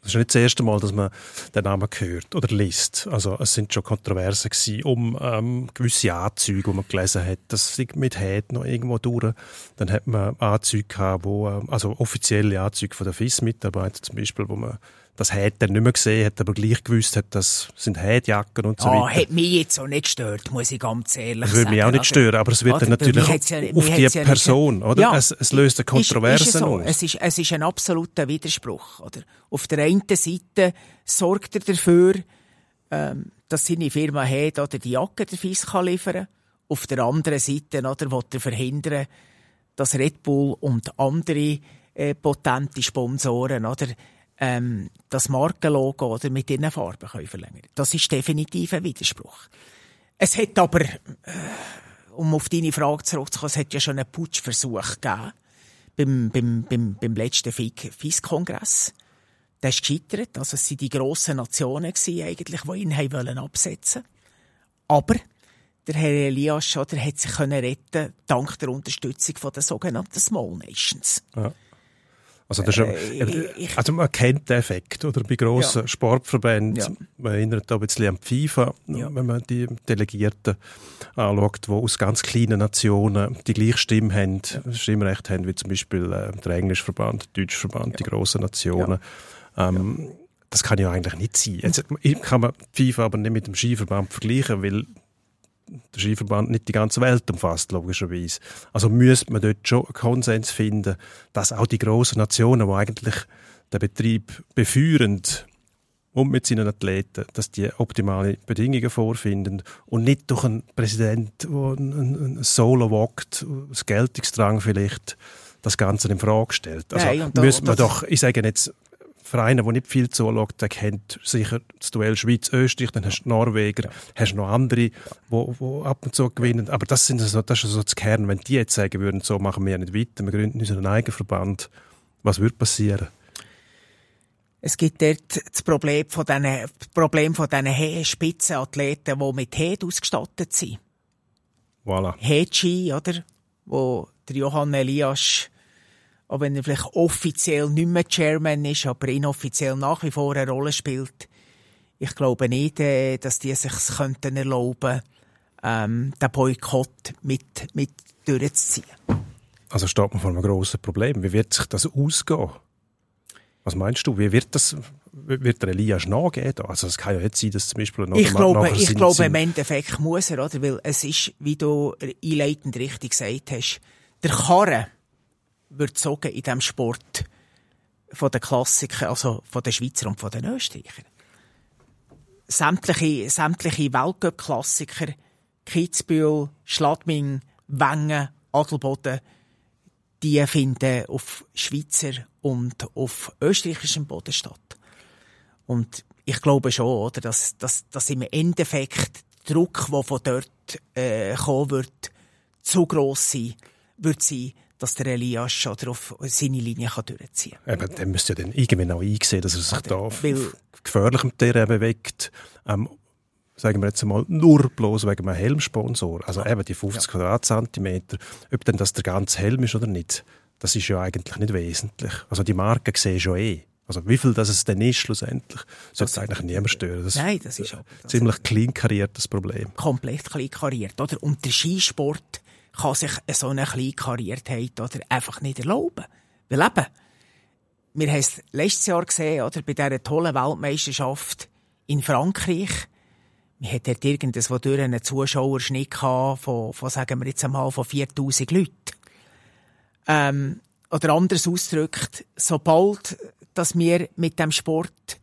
C: Das ist nicht das erste Mal, dass man den Namen hört oder liest. Also es sind schon Kontroversen gewesen um ähm, gewisse Anzüge, die man gelesen hat. Das liegt mit Head noch irgendwo durch. Dann hat man Anzüge gehabt, wo, ähm, also offizielle Anzüge von der FIS-Mitarbeiter zum Beispiel, wo man das hat er nicht mehr gesehen, hat aber gleich gewusst, hat, das sind Hätjacken und so
E: Ah,
C: weiter.
E: hat mich jetzt auch nicht gestört, muss ich ganz ehrlich
C: Das
E: sagen.
C: würde mich auch nicht
E: Also,
C: stören, aber es wird dann natürlich
E: ja-
C: auf die
E: ja nicht-
C: Person, oder?
E: Ja.
C: Es, es löst eine Kontroverse
E: ist, ist es so.
C: aus.
E: Es ist, es ist ein absoluter Widerspruch. Oder? Auf der einen Seite sorgt er dafür, ähm, dass seine Firma hat, oder die Jacke der FIS kann liefern Auf der anderen Seite oder, will er verhindern, dass Red Bull und andere äh, potente Sponsoren oder, ähm, das Markenlogo oder mit ihren Farben können verlängern Das ist definitiv ein Widerspruch. Es hat aber, äh, um auf deine Frage zurückzukommen, es hat ja schon einen Putschversuch gegeben beim, beim, beim, beim letzten FIS-Kongress. Der ist gescheitert. Also es waren die grossen Nationen, gewesen, eigentlich, die ihn haben wollen absetzen Aber der Herr Elias oder, hat sich können retten dank der Unterstützung der sogenannten Small Nations.
C: Also, das ist,
E: Äh,
C: ja-
E: ich-
C: also man kennt den Effekt, oder? Bei grossen
E: Ja.
C: Sportverbänden.
E: Ja.
C: Man erinnert da ein bisschen an FIFA,
E: Ja.
C: wenn man die Delegierten anschaut, die aus ganz kleinen Nationen die gleiche Stimme haben, Stimmrecht haben, wie zum Beispiel äh, der englische Verband, der deutsche Verband, die grossen Nationen. Ähm, Das kann ja eigentlich nicht sein. Jetzt kann man FIFA aber nicht mit dem Skiverband vergleichen, weil der Skiverband nicht die ganze Welt umfasst, logischerweise. Also müsste man dort schon einen Konsens finden, dass auch die grossen Nationen, die eigentlich den Betrieb beführen und mit seinen Athleten, dass die optimale Bedingungen vorfinden und nicht durch einen Präsident, der ein, Solo wagt, das Geltungsdrang vielleicht, das Ganze in Frage stellt. Also
E: Nein, da-
C: müsste man doch, ich sage jetzt, Vereine, die nicht viel zuschaut, der kennt sicher das Duell Schweiz-Österreich, dann hast du Norweger, hast noch andere, die wo, wo ab und zu gewinnen. Aber das, sind so, das ist so das Kern. Wenn die jetzt sagen würden, so machen wir nicht weiter, wir gründen unseren eigenen Verband, was würde passieren?
E: Es gibt dort das Problem von diesen, Problem von diesen Spitzenathleten, die mit Head ausgestattet sind.
C: Voilà.
E: Headski, oder? Wo der Johann Elias, auch wenn er vielleicht offiziell nicht mehr Chairman ist, aber inoffiziell nach wie vor eine Rolle spielt. Ich glaube nicht, äh, dass die sich könnten erlauben, ähm, den Boykott mit, mit durchzuziehen.
C: Also steht man vor einem grossen Problem. Wie wird sich das ausgehen? Was meinst du? Wie wird das, wird der Elias nachgehen? Also es kann ja nicht sein, dass zum Beispiel noch
E: Ich glaube, ich
C: sein-
E: glaube im Endeffekt muss er, oder? Weil es ist, wie du einleitend richtig gesagt hast, der Karren gezogen in diesem Sport von den Klassikern, also von den Schweizer und von den Österreichern. Sämtliche, sämtliche Weltcup-Klassiker, Kitzbühel, Schladming, Wengen, Adelboden, die finden auf Schweizer und auf österreichischem Boden statt. Und ich glaube schon, oder, dass, dass, dass im Endeffekt der Druck, der von dort äh, kommen wird, zu gross sein wird sein, dass der Elias oder auf seine Linie kann durchziehen kann.
C: Eben, der müsste ja dann irgendwann auch einsehen, dass er sich da auf, gefährlichem Terrain bewegt. Ähm, sagen wir jetzt einmal, nur bloß wegen einem Helmsponsor. Also eben die 50 Quadratzentimeter. Ob denn das der ganze Helm ist oder nicht, das ist ja eigentlich nicht wesentlich. Also die Marken sehen schon eh. Also wie viel das es denn ist schlussendlich, sollte eigentlich niemand stören. Das
E: Nein, das ist aber-
C: ein ziemlich klein kariertes Problem.
E: komplett klein kariert, oder? Und der Skisport kann sich so eine kleine Kariertheit oder einfach nicht erlauben. Weil eben, wir haben es letztes Jahr gesehen, oder? Bei dieser tollen Weltmeisterschaft in Frankreich. Wir hatten dort irgendwo durch einen Zuschauerschnitt von, von, sagen wir jetzt einmal, von 4000 Leuten. Ähm, oder anders ausgedrückt, sobald, dass wir mit dem Sport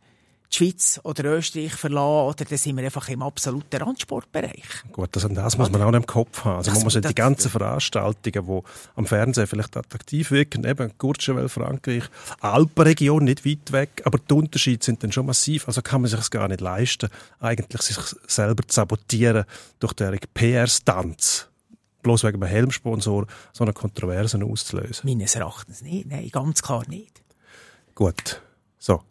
E: die Schweiz oder Österreich verlassen, oder dann sind wir einfach im absoluten Randsportbereich.
C: Gut, das, das muss man auch im Kopf haben. Also
E: Das-
C: man muss ja die
E: das-
C: ganzen Veranstaltungen, die am Fernsehen vielleicht attraktiv wirken, eben Courchevel, Frankreich, Alpenregion, nicht weit weg, aber die Unterschiede sind dann schon massiv. Also kann man sich es gar nicht leisten, eigentlich sich selber zu sabotieren durch den PR-Stunts. Bloß wegen einem Helmsponsor so eine Kontroverse auszulösen.
E: Meines Erachtens nicht. Nein, ganz klar nicht.
C: Gut, so.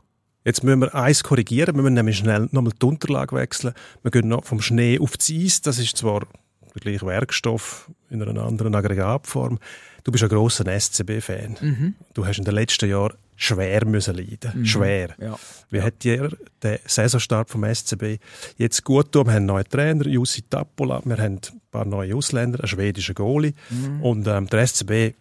C: Jetzt müssen wir eins korrigieren. Wir müssen nämlich schnell nochmal die Unterlage wechseln. Wir gehen noch vom Schnee auf das Eis. Das ist zwar der gleiche Werkstoff in einer anderen Aggregatform. Du bist ein grosser SCB-Fan.
E: Mhm.
C: Du hast in den letzten Jahren schwer müssen leiden. Schwer.
E: Ja.
C: Wie hat dir der Saisonstart vom SCB jetzt gut getan? Wir haben einen neuen Trainer, Jussi Tappola. Wir haben ein paar neue Ausländer, einen schwedischen Goalie. Und ähm, der SCB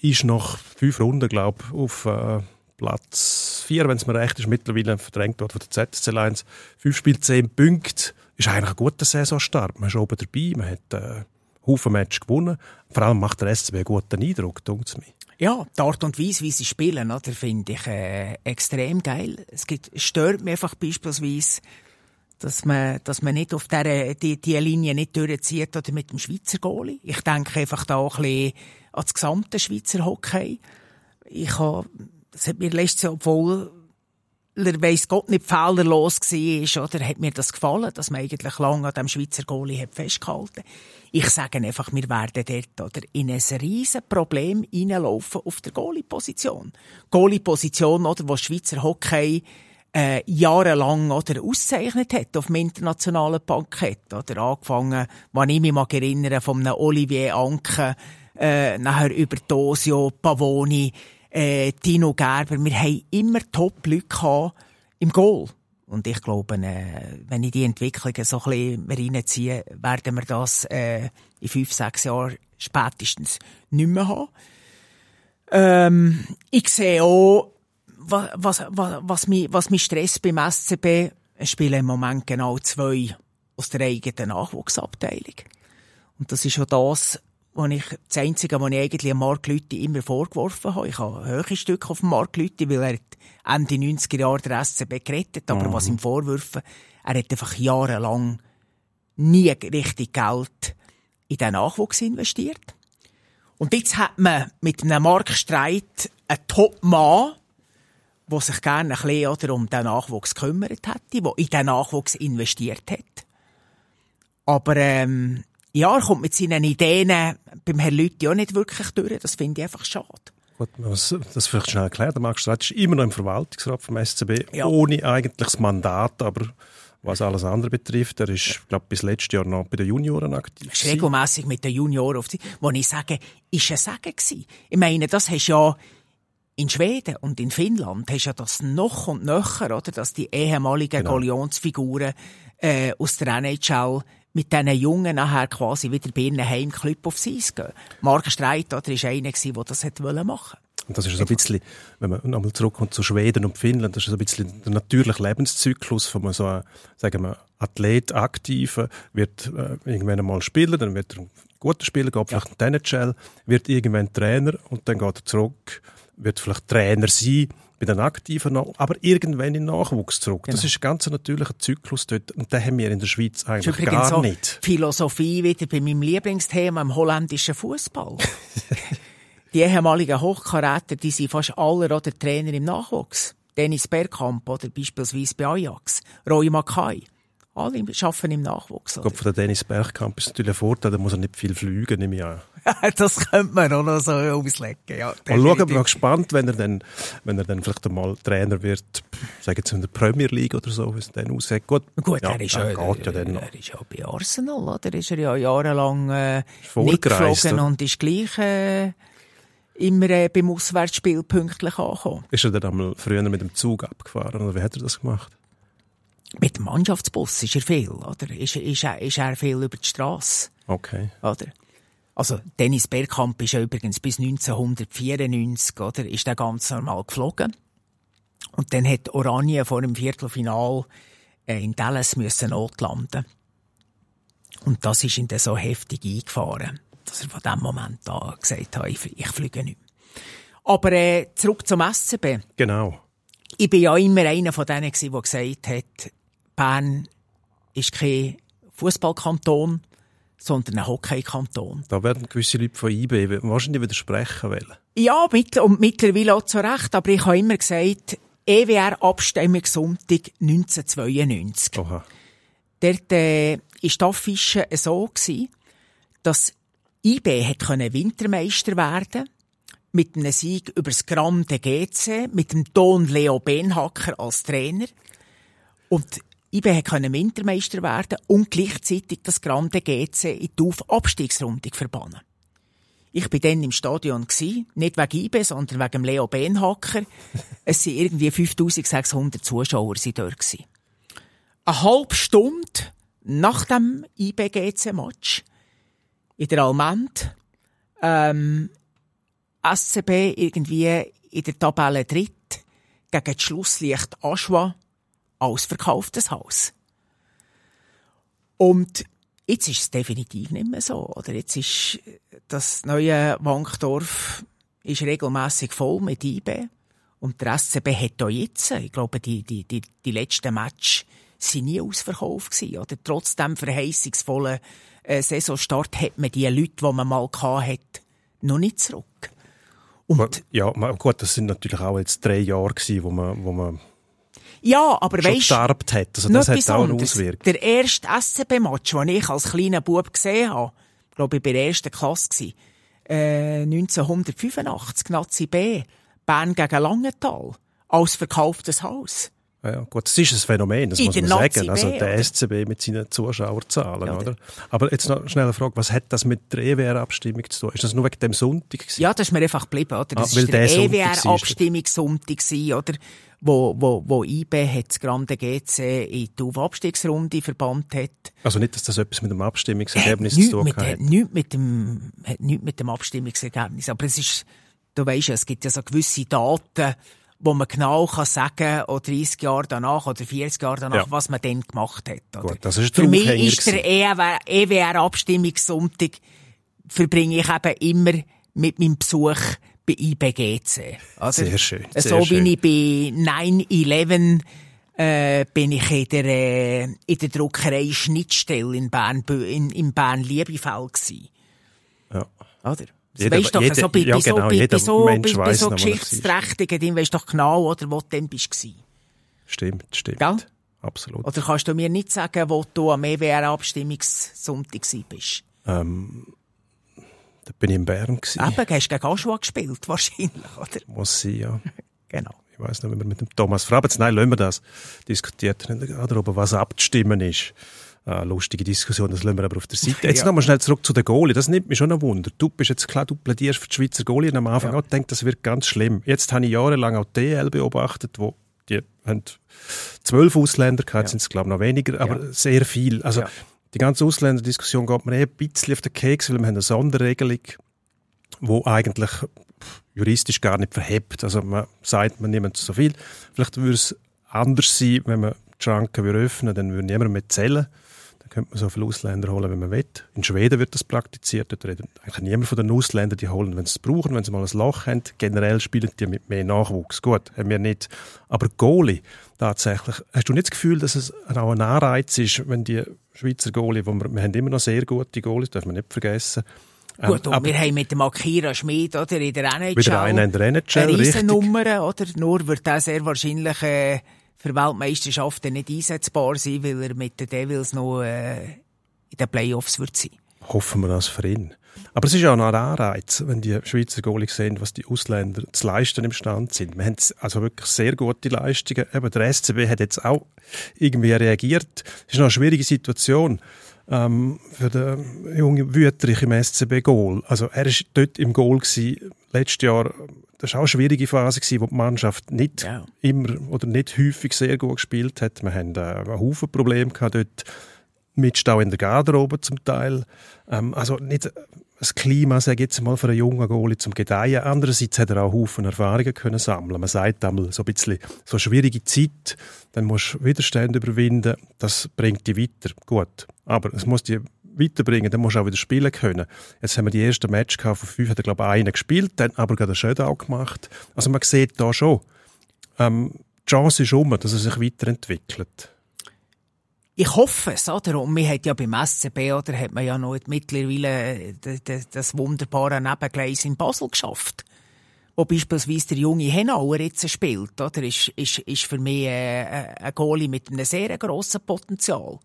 C: ist nach fünf Runden, glaube ich, auf äh, Platz vier, wenn es mir recht ist, mittlerweile verdrängt worden von der ZSC Lions. Fünf Spiele, zehn Punkte. Ist eigentlich ein guter Saisonstart. Man ist oben dabei, man hat äh, Haufen Match gewonnen. Vor allem macht der SCB einen guten Eindruck, denkt es mir.
E: Ja, die Art und Weise, wie sie spielen, finde ich äh, extrem geil. Es gibt, stört mich einfach beispielsweise, dass man, dass man nicht auf der, die, die Linie nicht durchzieht oder mit dem Schweizer Goalie. Ich denke einfach da auch ein bisschen an das gesamte Schweizer Hockey. Ich habe, das hat mir letztes Jahr, obwohl er weiss Gott nicht fehlerlos war, oder, hat mir das gefallen, dass man eigentlich lange an dem Schweizer Goalie hat festgehalten. Ich sage einfach, wir werden dort, oder, in ein riesen Problem reinlaufen auf der Goalie-Position. Goalie-Position, oder, wo Schweizer Hockey, äh, jahrelang oder auszeichnet hat auf dem internationalen Parkett oder angefangen, wenn ich mich mag erinnern, von einem Olivier Anke, äh, nachher über Dosio, Pavoni, äh, Tino Gerber. Wir haben immer Top-Leute im Goal. Und ich glaube, äh, wenn ich die Entwicklungen so ein bisschen reinziehe, werden wir das äh, in fünf, sechs Jahren spätestens nicht mehr haben. Ähm, ich sehe auch, was, was, was, was, mich, was mich stresst beim SCB, spielen im Moment genau zwei aus der eigenen Nachwuchsabteilung. Und das ist schon das, was ich, das Einzige, was ich eigentlich Mark Lüthi immer vorgeworfen habe. Ich habe ein hohes Stück auf Mark Lüthi, weil er Ende 90er Jahre der SCB gerettet aber was ihm vorwürfen, er hat einfach jahrelang nie richtig Geld in den Nachwuchs investiert. Und jetzt hat man mit einem Marktstreit einen Top-Mann, der sich gerne ein bisschen oder, um den Nachwuchs gekümmert hätte, der in den Nachwuchs investiert hat. Aber ähm, ja, er kommt mit seinen Ideen beim Herrn Lüthi auch nicht wirklich durch. Das finde ich einfach schade.
C: Gut, muss das vielleicht schnell erklären. Der Marc Streit ist immer noch im Verwaltungsrat vom SCB,
E: Ja.
C: ohne eigentliches Mandat, aber was alles andere betrifft, er ist, glaube bis letztes Jahr noch bei den Junioren aktiv.
E: ist
C: gewesen.
E: regelmässig mit den Junioren auf die, wo ich sage, ist ein Segen gewesen. Ich meine, das hast ja in Schweden und in Finnland hast ja das noch und nöcher, oder, dass die ehemaligen
C: Genau.
E: Galionsfiguren äh, aus der NHL mit diesen Jungen nachher quasi wieder bei ihren Heimclub aufs Eis gehen. Mark Streit, ist einer der das machen.
C: Und das ist so ein bisschen, wenn man nochmal zurückkommt zu Schweden und Finnland, das ist so ein bisschen der natürliche Lebenszyklus von so, einem, sagen wir, Athlet, Aktiven, wird äh, irgendwann einmal spielen, dann wird er ein guter Spieler, geht vielleicht in die NHL, wird irgendwann Trainer und dann geht er zurück, wird vielleicht Trainer sein, bei den Aktiven noch, aber irgendwann in Nachwuchs zurück. Das
E: Genau.
C: ist ein ganz natürlicher Zyklus dort und den haben wir in der Schweiz
E: Das ist
C: eigentlich
E: übrigens
C: gar
E: so
C: nicht.
E: Philosophie wieder bei meinem Lieblingsthema im holländischen Fußball. die ehemaligen Hochkaräter, die sind fast alle oder Trainer im Nachwuchs. Dennis Bergkamp oder beispielsweise bei Ajax. Roy Mackay. Alle arbeiten im Nachwuchs.
C: Ich glaube, den Dennis Bergkamp ist natürlich ein Vorteil, da muss er nicht viel fliegen, nehme ich an.
E: das könnte man auch noch so umlegen. Ja,
C: Mal schauen, ich bin
E: definitiv.
C: mal gespannt, wenn er dann, wenn er dann vielleicht einmal Trainer wird, sagen wir in der Premier League oder so, wie es dann aussieht. Gut,
E: Gut,
C: ja,
E: er ist
C: dann
E: ja,
C: geht ja dann noch.
E: er ist ja bei Arsenal, oder? Ist er ja jahrelang äh, nicht geflogen
C: oder?
E: und ist gleich äh, immer äh, beim Auswärtsspiel pünktlich angekommen.
C: Ist er dann einmal früher mit dem Zug abgefahren oder wie hat er das gemacht?
E: Mit dem Mannschaftsbus ist er viel, oder? Ist, ist, er- ist er viel über die Straße,
C: Okay.
E: oder? Also, Dennis Bergkamp ist ja übrigens bis 1994, oder? Ist der ganz normal geflogen. Und dann hat Oranien vor dem Viertelfinal äh, in Dallas müssen notlanden. Und das ist ihn dann so heftig eingefahren, dass er von dem Moment an gesagt hat, ich, ich fliege nicht mehr. Aber äh, zurück zum SCB.
C: Genau.
E: Ich bin ja immer einer von denen, der gesagt hat, Bern ist kein Fußballkanton, sondern ein Hockeykanton.
C: Da werden gewisse Leute von IB wahrscheinlich widersprechen wollen.
E: Ja, mit, und mittlerweile auch zu Recht, aber ich habe immer gesagt, EWR-Abstimmungssonntag 1992.
C: Oha.
E: Dort äh, ist die Affische so gewesen, dass IB hat können Wintermeister werden mit einem Sieg über das Grande GC, mit dem Don Leo Benhacker als Trainer. Und IB können Wintermeister werden und gleichzeitig das Grande GC in die Auf- Abstiegsrunde verbannen. Ich bin dann im Stadion nicht wegen IBE, sondern wegen Leo Benhacker. es sind irgendwie 5600 Zuschauer dort. Eine halbe Stunde nach dem IBGC-Match in der Almend, ähm, SCB irgendwie in der Tabelle dritt gegen das Schlusslicht Aschwa ausverkauftes Haus. Und jetzt ist es definitiv nicht mehr so, oder? Jetzt ist das neue Wankdorf ist regelmäßig voll mit IB. Und der SCB hat da jetzt, ich glaube, die, die, die, die letzten Match sind nie ausverkauft gewesen, oder? Trotz dem verheißungsvollen äh, Saisonstart hat man die Leute, die man mal hatte, noch nicht zurück.
C: Und ja, gut, das sind natürlich auch jetzt drei Jahre gewesen, wo man, wo man
E: ja, aber
C: schon
E: weißt,
C: gestarbt hat. Also das hat auch eine Auswirkung.
E: Der erste SCB-Match, den ich als kleiner Bub gesehen habe, glaube ich, bei der ersten Klasse gewesen, äh, 1985, Nazi B, Bern gegen Langenthal, als verkauftes Haus.
C: Ja, gut, das ist ein Phänomen, das
E: In
C: muss man sagen. Also der? SCB mit seinen Zuschauerzahlen,
E: Ja,
C: oder? Aber jetzt noch schnell eine Frage, was hat das mit der EWR-Abstimmung zu tun? Ist das nur wegen dem Sonntag gewesen?
E: Ja, das ist mir einfach geblieben, oder? Das
C: Ah, weil
E: ist der
C: der ist
E: EWR-Abstimmungssonntag gewesen, oder? Wo, wo, wo IB hat das Grande GC in die Aufabstiegsrunde verbannt hat.
C: Also nicht, dass das etwas mit dem Abstimmungsergebnis zu tun
E: mit,
C: hat.
E: hat nichts mit dem, hat nichts mit dem Abstimmungsergebnis. Aber es ist, du weisst ja, es gibt ja so gewisse Daten, wo man genau kann sagen, oder 30 Jahre danach oder 40 Jahre danach,
C: Ja.
E: was man dann gemacht hat.
C: Gut, das ist
E: Für mich ist der E EWR-Abstimmungssonntag verbringe ich eben immer mit meinem Besuch bei IBGC. Oder?
C: Sehr schön, sehr
E: so
C: schön.
E: wie ich bei 9-11 äh, bin ich in der, äh, in der Druckerei Schnittstelle in Bern, in, in Bern Liebefeld gsi.
C: Ja.
E: Oder? Das
C: Jeder-
E: weisst doch,
C: jeder-
E: so bei,
C: ja, genau,
E: bei, bei so, bei, bei so
C: noch.
E: Geschichtsträchtigen, dann weisst doch genau, oder, wo du dann bist.
C: Stimmt, stimmt.
E: Gell?
C: Absolut.
E: Oder kannst du mir nicht sagen, wo du am EWR-Abstimmungssonntag bist?
C: Ähm, da bin ich in Bern gewesen.
E: Eben, hast du gegen Aschua gespielt, wahrscheinlich, oder?
C: Muss sein, ja.
E: Genau.
C: Ich weiß nicht, wie wir mit dem Thomas Frabetz, nein, lassen wir das. Diskutiert darüber, was abzustimmen ist. Äh, lustige Diskussion, das lassen wir aber auf der Seite. Jetzt
E: Ja.
C: nochmal schnell zurück zu den Goalie. Das nimmt mich schon ein Wunder. Du bist jetzt klar, du plädierst für die Schweizer Goalie und am Anfang
E: Ja.
C: auch gedacht, das wird ganz schlimm. Jetzt habe ich jahrelang auch DL beobachtet, wo die haben zwölf Ausländer gehabt, jetzt sind es glaube ich noch weniger, aber sehr viel. Also
E: Ja.
C: Die ganze Ausländerdiskussion geht mir eh ein bisschen auf den Keks, weil wir haben eine Sonderregelung, wo eigentlich juristisch gar nicht verhebt. Also man sagt, man nimmt so viel. Vielleicht würde es anders sein, wenn man die Schranken würde öffnen, dann würde niemand mehr zählen. Könnte man so viele Ausländer holen, wie man will. In Schweden wird das praktiziert. Dort redet eigentlich niemand von den Ausländern, die holen, wenn sie es brauchen, wenn sie mal ein Loch haben. Generell spielen die mit mehr Nachwuchs. Gut, haben wir nicht. Aber Goalie, tatsächlich, hast du nicht das Gefühl, dass es auch ein Anreiz ist, wenn die Schweizer Goalie, wo wir, wir haben immer noch sehr gute Goalies, darf man nicht vergessen. Ähm,
E: Gut, und
C: aber
E: wir haben mit dem Akira Schmid, oder, in der NHL.
C: wieder einer in der NHL,
E: eine
C: richtig.
E: Riesennummer, oder? Nur wird er sehr wahrscheinlich äh, für Weltmeisterschaften nicht einsetzbar sein, weil er mit den Devils noch äh, in den Playoffs wird sein.
C: Hoffen wir das für ihn. Aber es ist ja auch ein Anreiz, wenn die Schweizer Goalies sehen, was die Ausländer zu leisten imstand sind. Wir haben also wirklich sehr gute Leistungen. Eben der SCB hat jetzt auch irgendwie reagiert. Es ist noch eine schwierige Situation ähm, für den jungen Wüterich im SCB-Goal. Also er ist dort im Goal gewesen, letztes Jahr. Das war auch eine schwierige Phase, gewesen, wo die Mannschaft nicht
E: Ja.
C: immer oder nicht häufig sehr gut gespielt hat. Wir haben äh, einen Haufen Probleme gehabt dort mit Stau in der Garderobe zum Teil. Ähm, also nicht das Klima, sage ich jetzt mal, für einen jungen Goalie zum Gedeihen. Andererseits hat er auch Haufen Erfahrungen können sammeln. Man sagt einmal so ein bisschen, so schwierige Zeit, dann musst du Widerstände überwinden, das bringt dich weiter. Gut. Aber es muss dich weiterbringen, dann musst du auch wieder spielen können. Jetzt haben wir die ersten Match gehabt, von fünf hat er, glaube ich, einen gespielt, dann aber gerade einen Shootout gemacht. Also man sieht da schon, ähm, die Chance ist um, dass er sich weiterentwickelt.
E: Ich hoffe es, oder? Und man hat ja beim SCB, oder, hat man ja noch mittlerweile äh, das wunderbare Nebengleis in Basel geschafft. Wo beispielsweise der junge Henauer jetzt spielt, oder? Ist, ist, ist für mich äh, äh, ein Goalie mit einem sehr grossen Potenzial.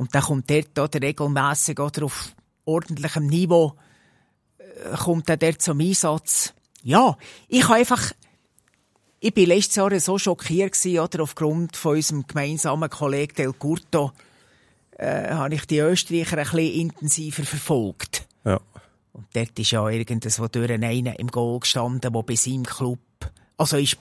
E: Und der kommt dort, oder, regelmässig, oder, auf ordentlichem Niveau, äh, kommt er dort zum Einsatz. Ja, ich habe einfach, ich bin letztes Jahr so schockiert gewesen, oder aufgrund von unserem gemeinsamen Kollegen Del Curto, äh, habe ich die Österreicher ein bisschen intensiver verfolgt.
C: Ja.
E: Und dort ist ja irgendwo durch einen im Goal gestanden, der bei seinem Club, also ist,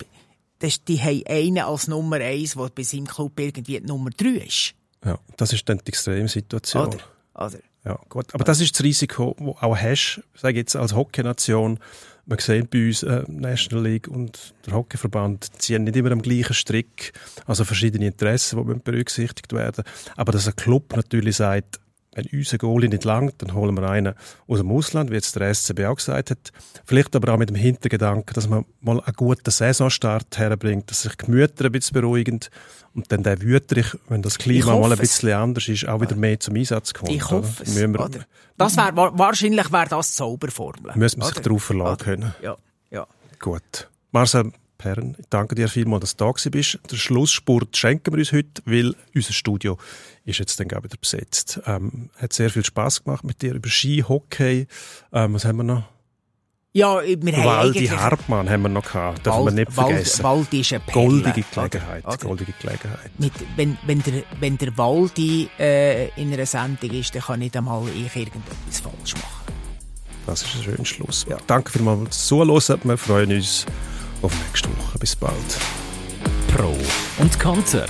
E: das, die haben einen als Nummer eins, der bei seinem Club irgendwie die Nummer drei ist.
C: Ja, das ist dann die Extremsituation.
E: Oder? Oder?
C: Ja, gut. Aber das ist das Risiko, das auch hast, sage jetzt als Hockeynation. Wir sehen bei uns äh, National League und der Hockeyverband ziehen nicht immer am gleichen Strick. Also verschiedene Interessen, die berücksichtigt werden. Aber dass ein Club natürlich sagt, wenn unser Goalie nicht langt, dann holen wir einen aus dem Ausland, wie jetzt der SCB auch gesagt hat. Vielleicht aber auch mit dem Hintergedanken, dass man mal einen guten Saisonstart herbringt, dass sich die Gemüter ein bisschen beruhigen und dann der Wüterich, wenn das Klima mal ein bisschen anders ist, auch wieder mehr zum Einsatz kommt.
E: Ich hoffe es.
C: Wir,
E: oder? Das wär, wahrscheinlich wäre das die Zauberformel.
C: Müssen wir sich darauf verlassen können.
E: Ja, ja.
C: Gut. Marcel, Perren, ich danke dir vielmals, dass du da bist. Den Schlussspurt schenken wir uns heute, weil unser Studio ist jetzt dann wieder besetzt. Ähm, hat sehr viel Spaß gemacht mit dir über Ski, Hockey. Ähm, was haben wir noch?
E: Ja, wir haben
C: Waldi Hartmann haben wir noch gehabt, dürfen wir nicht vergessen.
E: Waldi ist eine Perle.
C: Goldige Gelegenheit, oder? goldige Gelegenheit.
E: Mit, wenn, wenn, der, wenn der Waldi äh, in einer Sendung ist, dann kann nicht einmal ich irgendetwas falsch machen.
C: Das ist ein schöner Schluss. Ja. Danke vielmals fürs Zuhören. Wir freuen uns auf nächste Woche. Bis bald.
A: Pro und Konter.